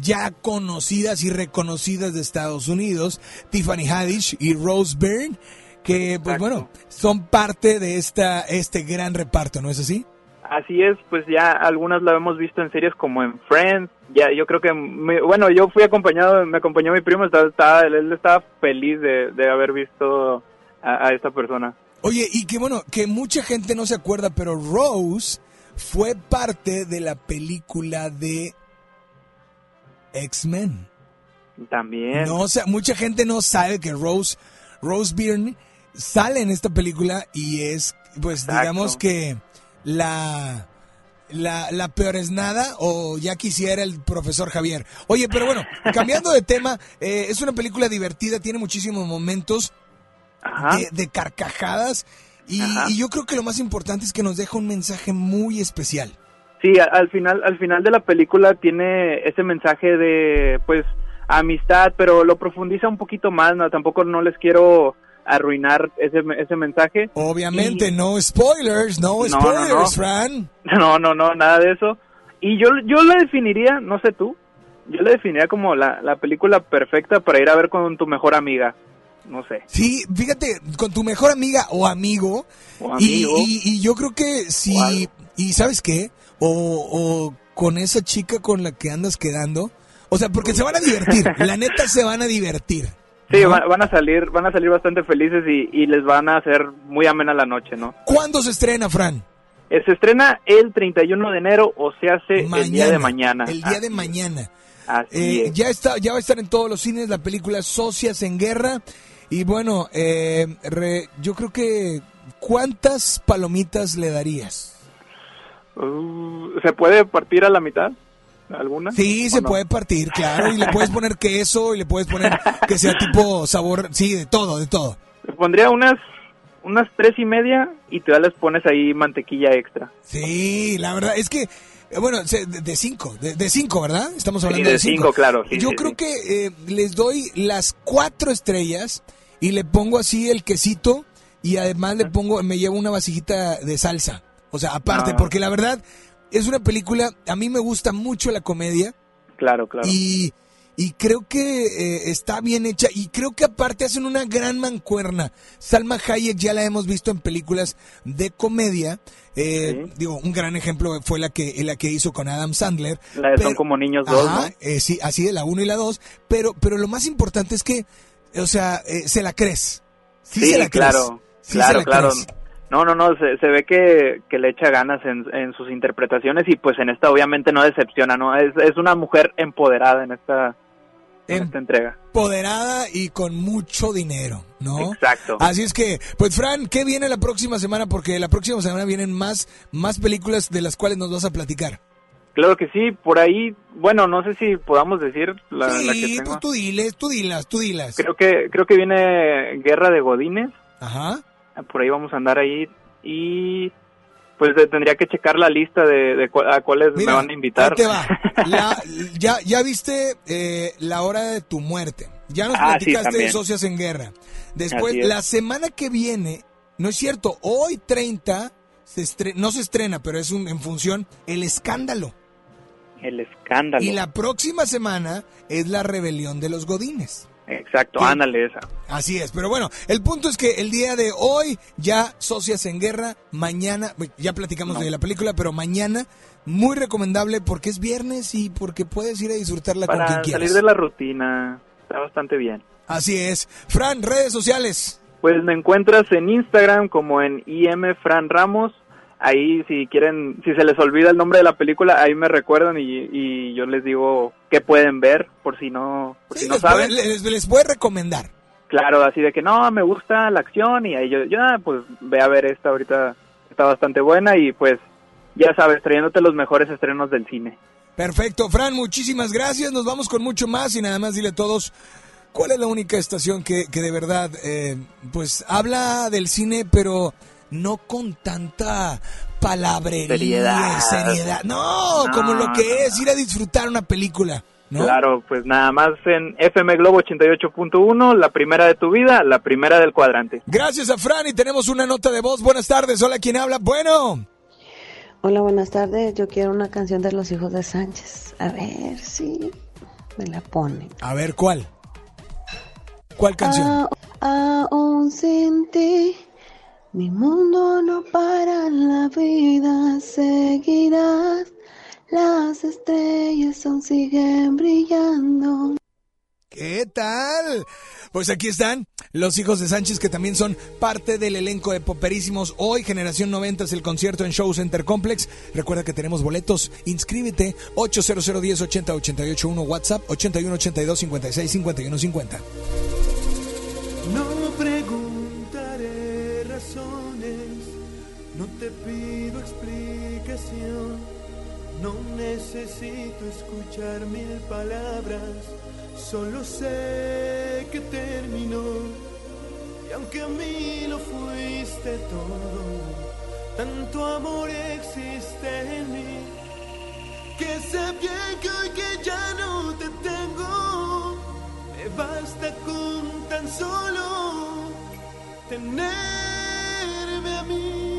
ya conocidas y reconocidas de Estados Unidos, Tiffany Haddish y Rose Byrne, que pues bueno, son parte de esta este gran reparto, ¿no es así? Así es, pues ya algunas la hemos visto en series como en Friends. Ya, yo creo que, me- bueno, yo fui acompañado, me acompañó mi primo, estaba, estaba- él estaba feliz de, de haber visto a, a esta persona. Oye, y que bueno, que mucha gente no se acuerda, pero Rose fue parte de la película de X-Men. También. No, o sea, mucha gente no sabe que Rose, Rose Byrne sale en esta película y es, pues, Exacto. digamos que la, la, la peor es nada o ya quisiera el profesor Javier. Oye, pero bueno, cambiando de tema, eh, es una película divertida, tiene muchísimos momentos de, de carcajadas y, y yo creo que lo más importante es que nos deja un mensaje muy especial. Sí, al final, al final de la película tiene ese mensaje de, pues, amistad, pero lo profundiza un poquito más, ¿no? Tampoco no les quiero arruinar ese, ese mensaje. Obviamente, no spoilers, no, No, no, spoilers, no. Fran. No, no, no, nada de eso. Y yo, yo la definiría, no sé tú, yo la definiría como la, la película perfecta para ir a ver con tu mejor amiga. No sé. Sí, fíjate, con tu mejor amiga o amigo. O y- amigo. Y, y yo creo que si. Y sabes qué? O, o con esa chica con la que andas quedando. O sea, porque se van a divertir. la neta se van a divertir. Sí, va- van a salir, van a salir bastante felices y, y les van a hacer muy amena la noche, ¿no? ¿Cuándo se estrena, Fran? Eh, Se estrena el 31 de enero o se hace el día de mañana. El día de mañana. Así Eh, es. ya está, ya va a estar en todos los cines la película Socias en Guerra. Y bueno, eh, re- yo creo que ¿cuántas palomitas le darías? Uh, ¿Se puede partir a la mitad? ¿Alguna? Sí, ¿O se no? puede partir, claro, y le puedes poner queso y le puedes poner que sea tipo sabor, sí, de todo, de todo. Le pondría unas unas tres y media y te les pones ahí mantequilla extra. Sí, la verdad es que, eh, bueno, de de cinco, de, de cinco, ¿verdad? Estamos hablando de de cinco. claro, sí, Yo sí, creo sí. que eh, les doy las cuatro estrellas y le pongo así el quesito y además le pongo, me llevo una vasijita de salsa. O sea, aparte, Ah. porque la verdad es una película, a mí me gusta mucho la comedia. Claro, claro. Y, y creo que eh, está bien hecha y creo que aparte hacen una gran mancuerna. Salma Hayek ya la hemos visto en películas de comedia. eh, Digo, un gran ejemplo fue la que la que hizo con Adam Sandler. La de Son como niños dos, Ajá, ¿no? eh, sí, así de la 1 y la 2. Pero, pero lo más importante es que, o sea, eh, se la crees. Sí, Sí, se la crees. claro, Sí claro, la claro. crees. No, no, no, se, se ve que, que le echa ganas en, en sus interpretaciones y pues en esta obviamente no decepciona, ¿no? Es, es una mujer empoderada en esta, Em, en esta entrega. Empoderada y con mucho dinero, ¿no? Exacto. Así es que, pues Fran, ¿qué viene la próxima semana? Porque la próxima semana vienen más, más películas de las cuales nos vas a platicar. Claro que sí, por ahí, bueno, no sé si podamos decir la, la que sí, tengo. pues tú diles, tú dilas, tú dilas. Creo que creo que viene Guerra de Godines. Ajá. Por ahí vamos a andar ahí y pues eh, tendría que checar la lista de, de cu- a cuáles Mira, me van a invitar. ahí te va. La- ya, ya viste eh, La Hora de tu Muerte. Ya nos Ah, sí, platicaste de. Socias en Guerra. Después, la semana que viene, no es cierto, hoy 30, se no se estrena, pero es un, en función, El Escándalo. El escándalo. Y la próxima semana es La Rebelión de los Godines. Exacto, ¿Qué? ándale esa. Así es, pero bueno, el punto es que el día de hoy ya Socias en Guerra, mañana, ya platicamos de la película, pero mañana muy recomendable porque es viernes y porque puedes ir a disfrutarla con Para quien quieras. salir de la rutina, está bastante bien. Así es. Fran, redes sociales. Pues me encuentras en Instagram como en IM Fran Ramos. Ahí si quieren, si se les olvida el nombre de la película, ahí me recuerdan y, y yo les digo qué pueden ver por si no, por si no les, saben. puede, les, les puede recomendar. Claro, así de que no, me gusta la acción y ahí yo, ya, pues ve a ver esta ahorita, está bastante buena y pues ya sabes, trayéndote los mejores estrenos del cine. Perfecto, Fran, muchísimas gracias. Nos vamos con mucho más y nada más dile a todos cuál es la única estación que, que de verdad, eh, pues habla del cine, pero no con tanta palabrería, Seriedad. seriedad. No, No, como lo que es ir a disfrutar una película. ¿no? Claro, pues nada más en FM Globo 88.1, la primera de tu vida, la primera del cuadrante. Gracias a Fran y tenemos una nota de voz. Buenas tardes, hola, ¿quién habla? Bueno. Hola, buenas tardes. Yo quiero una canción de los hijos de Sánchez. A ver si me la pone. A ver, ¿cuál? ¿Cuál canción? Ah, aún sin ti, mi mundo no para, la vida seguirá. Las estrellas aún siguen brillando. ¿Qué tal? Pues aquí están los hijos de Sánchez que también son parte del elenco de Poperísimos. Hoy, Generación 90 es el concierto en Show Center Complex. Recuerda que tenemos boletos. Inscríbete 800 10 80 88 1 WhatsApp 81 82 56 51 50. No preguntaré pido explicación, no necesito escuchar mil palabras, solo sé que terminó. Y aunque a mí lo fuiste todo, tanto amor existe en mí, que sé bien que hoy que ya no te tengo, me basta con tan solo tenerme a mí.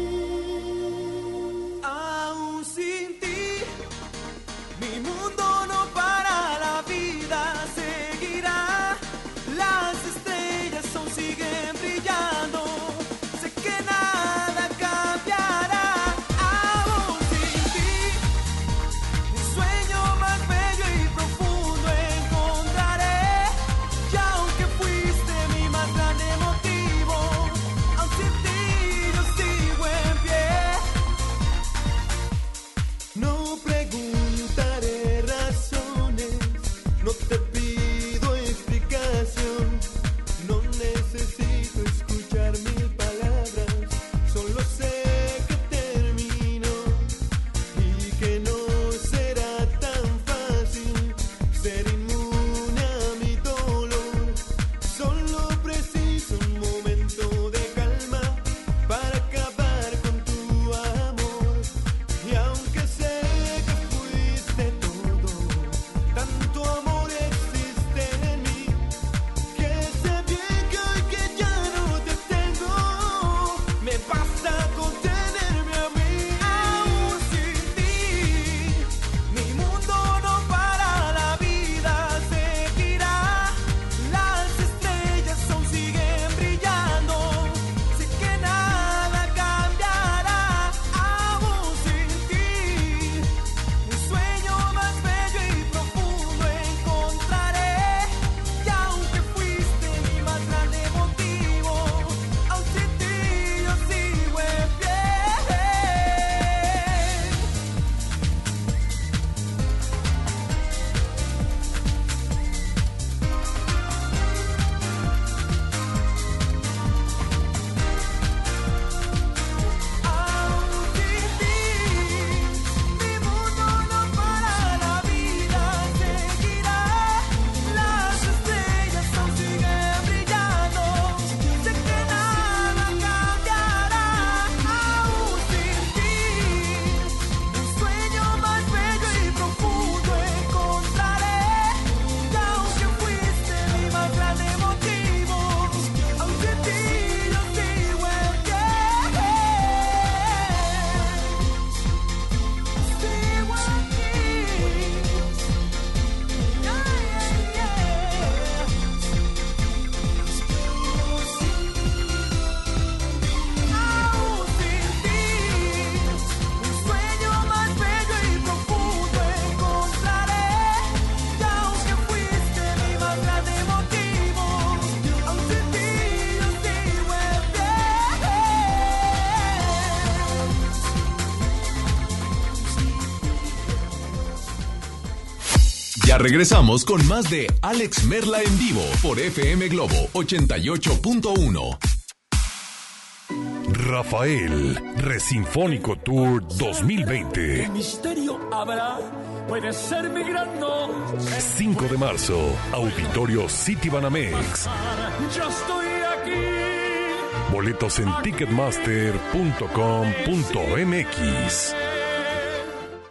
Ya regresamos con más de Alex Merla en vivo por FM Globo 88.1. Rafael, Resinfónico Tour 2020. misterio habrá, puede ser mi gran noche. 5 de marzo, Auditorio City Banamex. Yo estoy aquí. Boletos en ticketmaster.com.mx.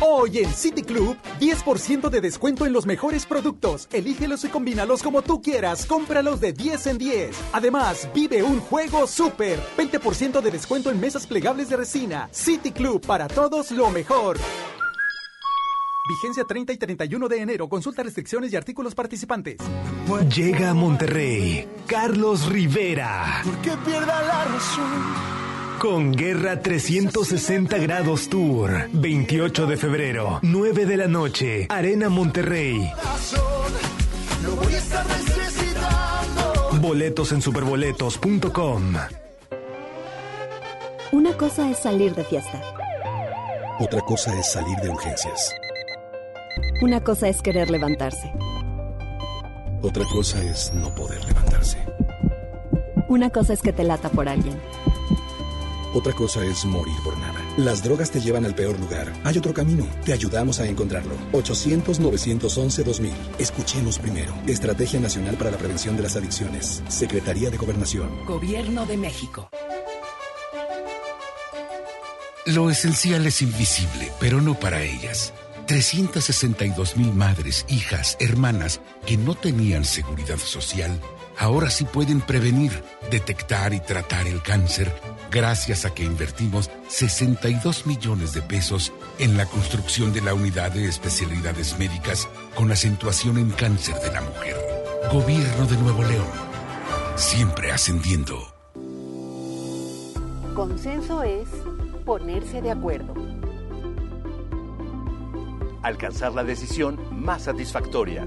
Hoy en City Club, 10% de descuento en los mejores productos. Elígelos y combínalos como tú quieras. Cómpralos de 10 en 10. Además, vive un juego súper. 20% de descuento en mesas plegables de resina. City Club, para todos lo mejor. Vigencia 30 y 31 de enero. Consulta restricciones y artículos participantes. Llega a Monterrey Carlos Rivera. Que pierda la razón. Con Guerra 360 Grados Tour. 28 de febrero, 9 de la noche. Arena Monterrey. Lo voy a estar necesitando. Boletos en superboletos.com. Una cosa es salir de fiesta. Otra cosa es salir de urgencias. Una cosa es querer levantarse. Otra cosa es no poder levantarse. Una cosa es que te lata por alguien. Otra cosa es morir por nada. Las drogas te llevan al peor lugar. Hay otro camino. Te ayudamos a encontrarlo. 800-911-2000. Escuchemos primero. Estrategia Nacional para la Prevención de las Adicciones. Secretaría de Gobernación. Gobierno de México. Lo esencial es invisible, pero no para ellas. 362 mil madres, hijas, hermanas que no tenían seguridad social, ahora sí pueden prevenir, detectar y tratar el cáncer gracias a que invertimos 62 millones de pesos en la construcción de la unidad de especialidades médicas con acentuación en cáncer de la mujer. Gobierno de Nuevo León. Siempre ascendiendo. Consenso es ponerse de acuerdo. Alcanzar la decisión más satisfactoria.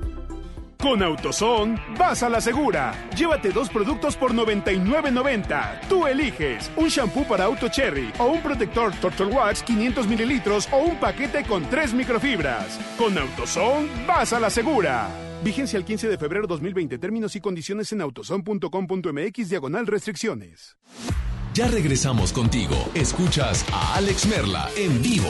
Con AutoZone, vas a la segura. Llévate dos productos por 99.90. Tú eliges un shampoo para auto cherry o un protector Turtle Wax 500 mililitros o un paquete con tres microfibras. Con AutoZone, vas a la segura. Vigencia el 15 de febrero 2020. Términos y condiciones en autozone.com.mx diagonal restricciones. Ya regresamos contigo. Escuchas a Alex Merla en vivo.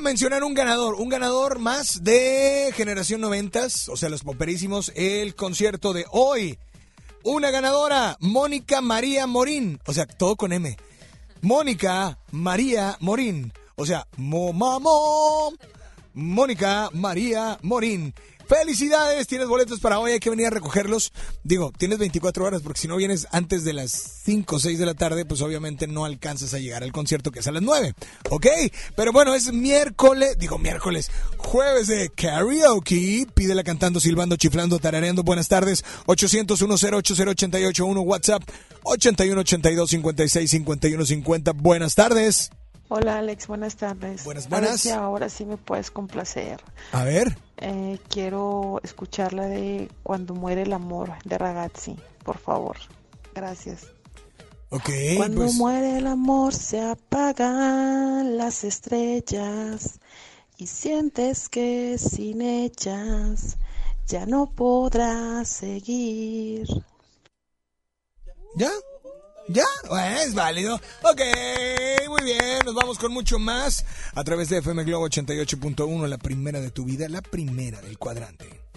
Mencionar un ganador, un ganador más de Generación Noventas, o sea, los poperísimos, el concierto de hoy. Una ganadora, Mónica María Morín, o sea, todo con M. Mónica María Morín, o sea, mo. Mónica María Morín. Felicidades, tienes boletos para hoy, hay que venir a recogerlos. Digo, tienes 24 horas porque si no vienes antes de las 5 o 6 de la tarde, pues obviamente no alcanzas a llegar al concierto que es a las 9, ¿ok? Pero bueno, es miércoles, digo miércoles, jueves de karaoke. Pídela cantando, silbando, chiflando, tarareando. Buenas tardes, 800 1080881 WhatsApp, 81 82 56 51 50. Buenas tardes. Hola Alex, buenas tardes. Buenas, A ver buenas. si ahora sí me puedes complacer. A ver. Eh, quiero escuchar la de Cuando muere el amor de Ragazzi, por favor. Gracias. Ok, Cuando pues. muere el amor se apagan las estrellas y sientes que sin ellas ya no podrás seguir. ¿Ya? ¿Ya? Es válido. Ok, muy bien. Nos vamos con mucho más a través de FM Globo 88.1, la primera de tu vida, la primera del cuadrante.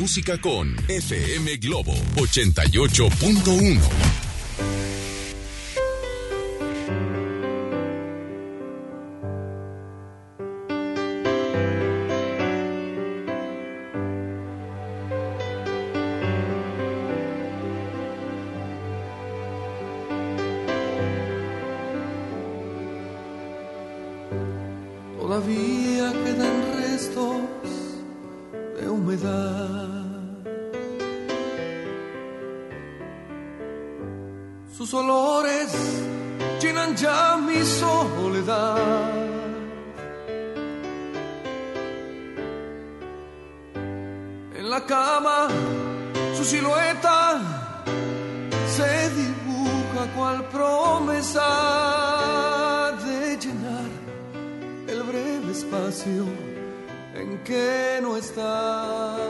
Música con FM Globo 88.1. Todavía quedan restos de humedad. Sus olores llenan ya mi soledad. En la cama, su silueta se dibuja cual promesa de llenar el breve espacio en que no está.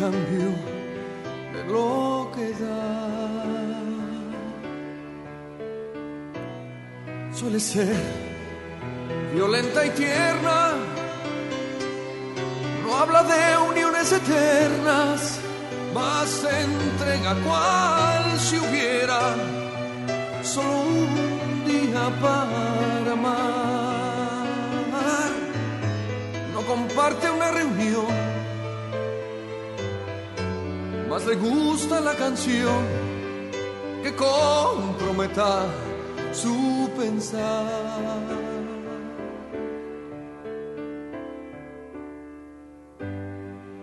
Cambio de lo que da. Suele ser violenta y tierna, no habla de uniones eternas, más se entrega cual si hubiera solo un día para amar. No comparte una reunión, más le gusta la canción que comprometa su pensar.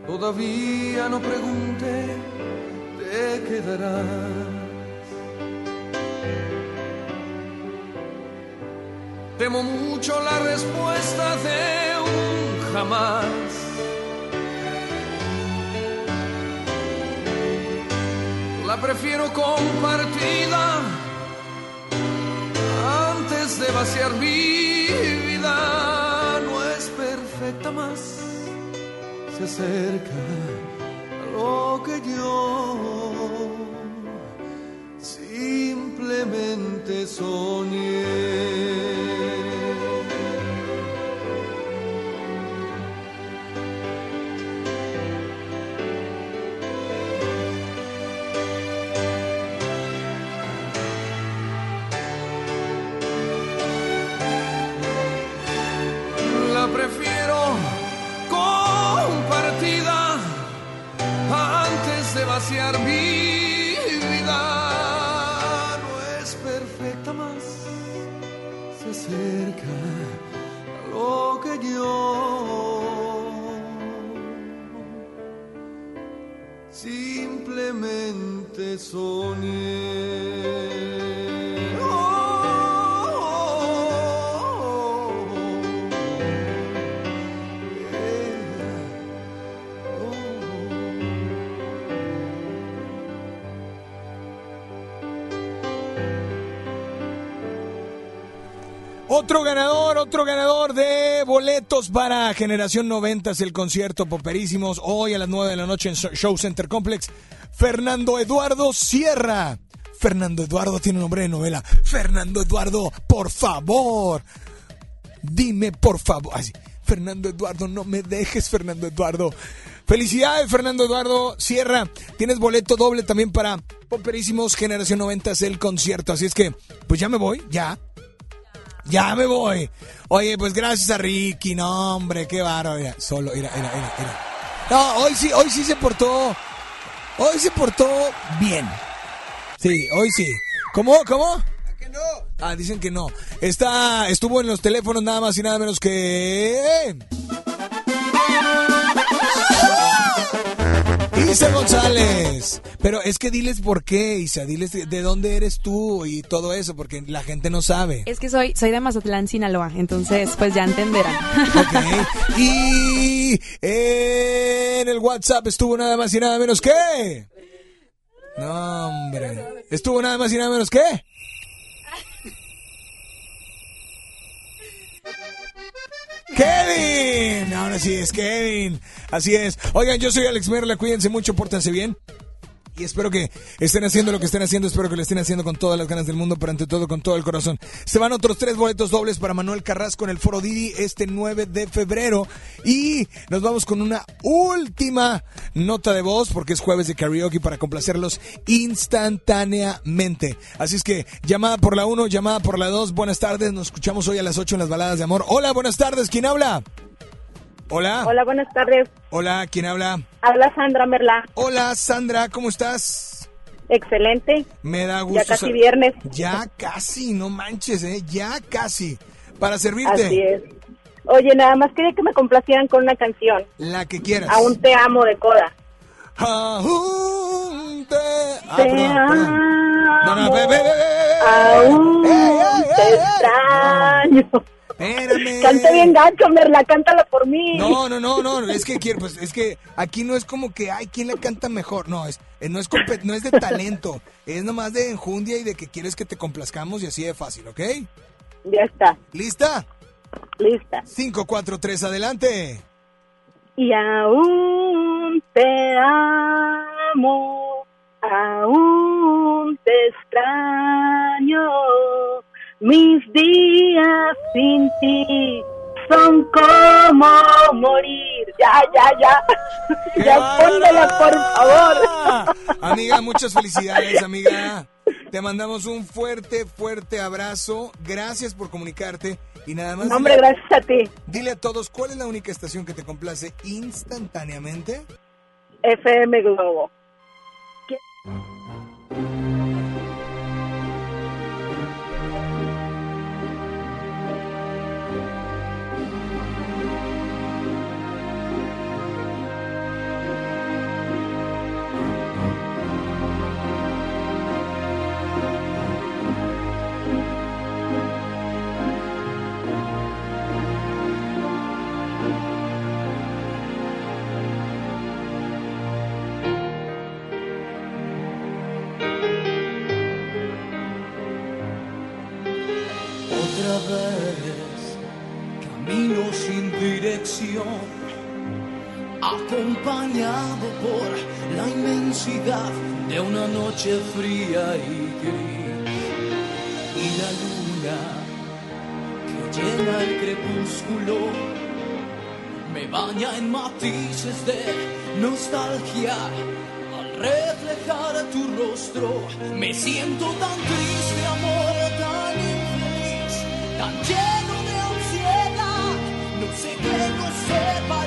Todavía no pregunté, te quedarás. Temo mucho la respuesta de un jamás. Prefiero compartida antes de vaciar mi vida. No es perfecta más se acerca a lo que yo simplemente soñé. Mi vida. No es perfecta más, se acerca a lo que yo simplemente soñé. Otro ganador, otro ganador de boletos para Generación 90, el concierto Poperísimos, hoy a las 9 de la noche en Show Center Complex. Fernando Eduardo Sierra. Fernando Eduardo tiene nombre de novela. Fernando Eduardo, por favor. Dime, por favor. Fernando Eduardo, no me dejes, Fernando Eduardo. Felicidades, Fernando Eduardo Sierra. Tienes boleto doble también para Poperísimos Generación 90, el concierto. Así es que, pues ya me voy, ya. Ya me voy. Oye, pues gracias a Ricky, no, hombre, qué bárbaro. Mira, solo, mira, mira, mira, mira. No, hoy sí, hoy sí se portó. Hoy se portó bien. Sí, hoy sí. ¿Cómo? ¿Cómo? Ah, dicen que no. Está, estuvo en los teléfonos nada más y nada menos que. Isa González. Pero es que diles por qué, Isa. Diles de de dónde eres tú y todo eso, porque la gente no sabe. Es que soy, soy de Mazatlán, Sinaloa, entonces pues ya entenderán. Ok. Y en el WhatsApp estuvo nada más y nada menos que. No, hombre. Estuvo nada más y nada menos que. Kevin. Ahora sí es Kevin. Así es. Oigan, yo soy Alex Merla. Cuídense mucho, pórtense bien. Y espero que estén haciendo lo que estén haciendo, espero que lo estén haciendo con todas las ganas del mundo, pero ante todo con todo el corazón. Se van otros tres boletos dobles para Manuel Carrasco en el Foro Didi este 9 de febrero. Y nos vamos con una última nota de voz porque es jueves de karaoke para complacerlos instantáneamente. Así es que llamada por la 1, llamada por la 2. Buenas tardes, nos escuchamos hoy a las 8 en las baladas de amor. Hola, buenas tardes, ¿quién habla? Hola. Hola, buenas tardes. Hola, ¿quién habla? Habla Sandra Merla. Hola, Sandra, ¿cómo estás? Excelente. Me da gusto. Ya casi viernes. Ya casi, no manches, ¿eh? Ya casi. Para servirte. Así es. Oye, nada más quería que me complacieran con una canción. La que quieras. Aún te amo de coda. Aún te... Ah, te perdón, perdón. No, no, amo. ve, ve, ve, ve. Aún Ey, ey, te ey, extraño. Espérame. Canta bien gacho, Merla, cántala por mí. No, no, no, no, es que quiero, pues es que aquí no es como que, ay, ¿quién la canta mejor? No, es, eh, no es, no es de talento, es nomás de enjundia y de que quieres que te complazcamos y así de fácil, ¿ok? Ya está. ¿Lista? Lista. 5, 4, 3, adelante. Y aún te amo, aún te extraño. Mis días sin ti son como morir. Ya, ya, ya. Ya póndela, por favor. Amiga, muchas felicidades, amiga. Te mandamos un fuerte, fuerte abrazo. Gracias por comunicarte. Y nada más. No, hombre, dile- gracias a ti. Dile a todos, ¿cuál es la única estación que te complace instantáneamente? FM Globo. Fría y gris. Y la luna que llena el crepúsculo me baña en matices de nostalgia. Al reflejar tu rostro, me siento tan triste, amor, tan infeliz, tan lleno de ansiedad. No sé qué nos separó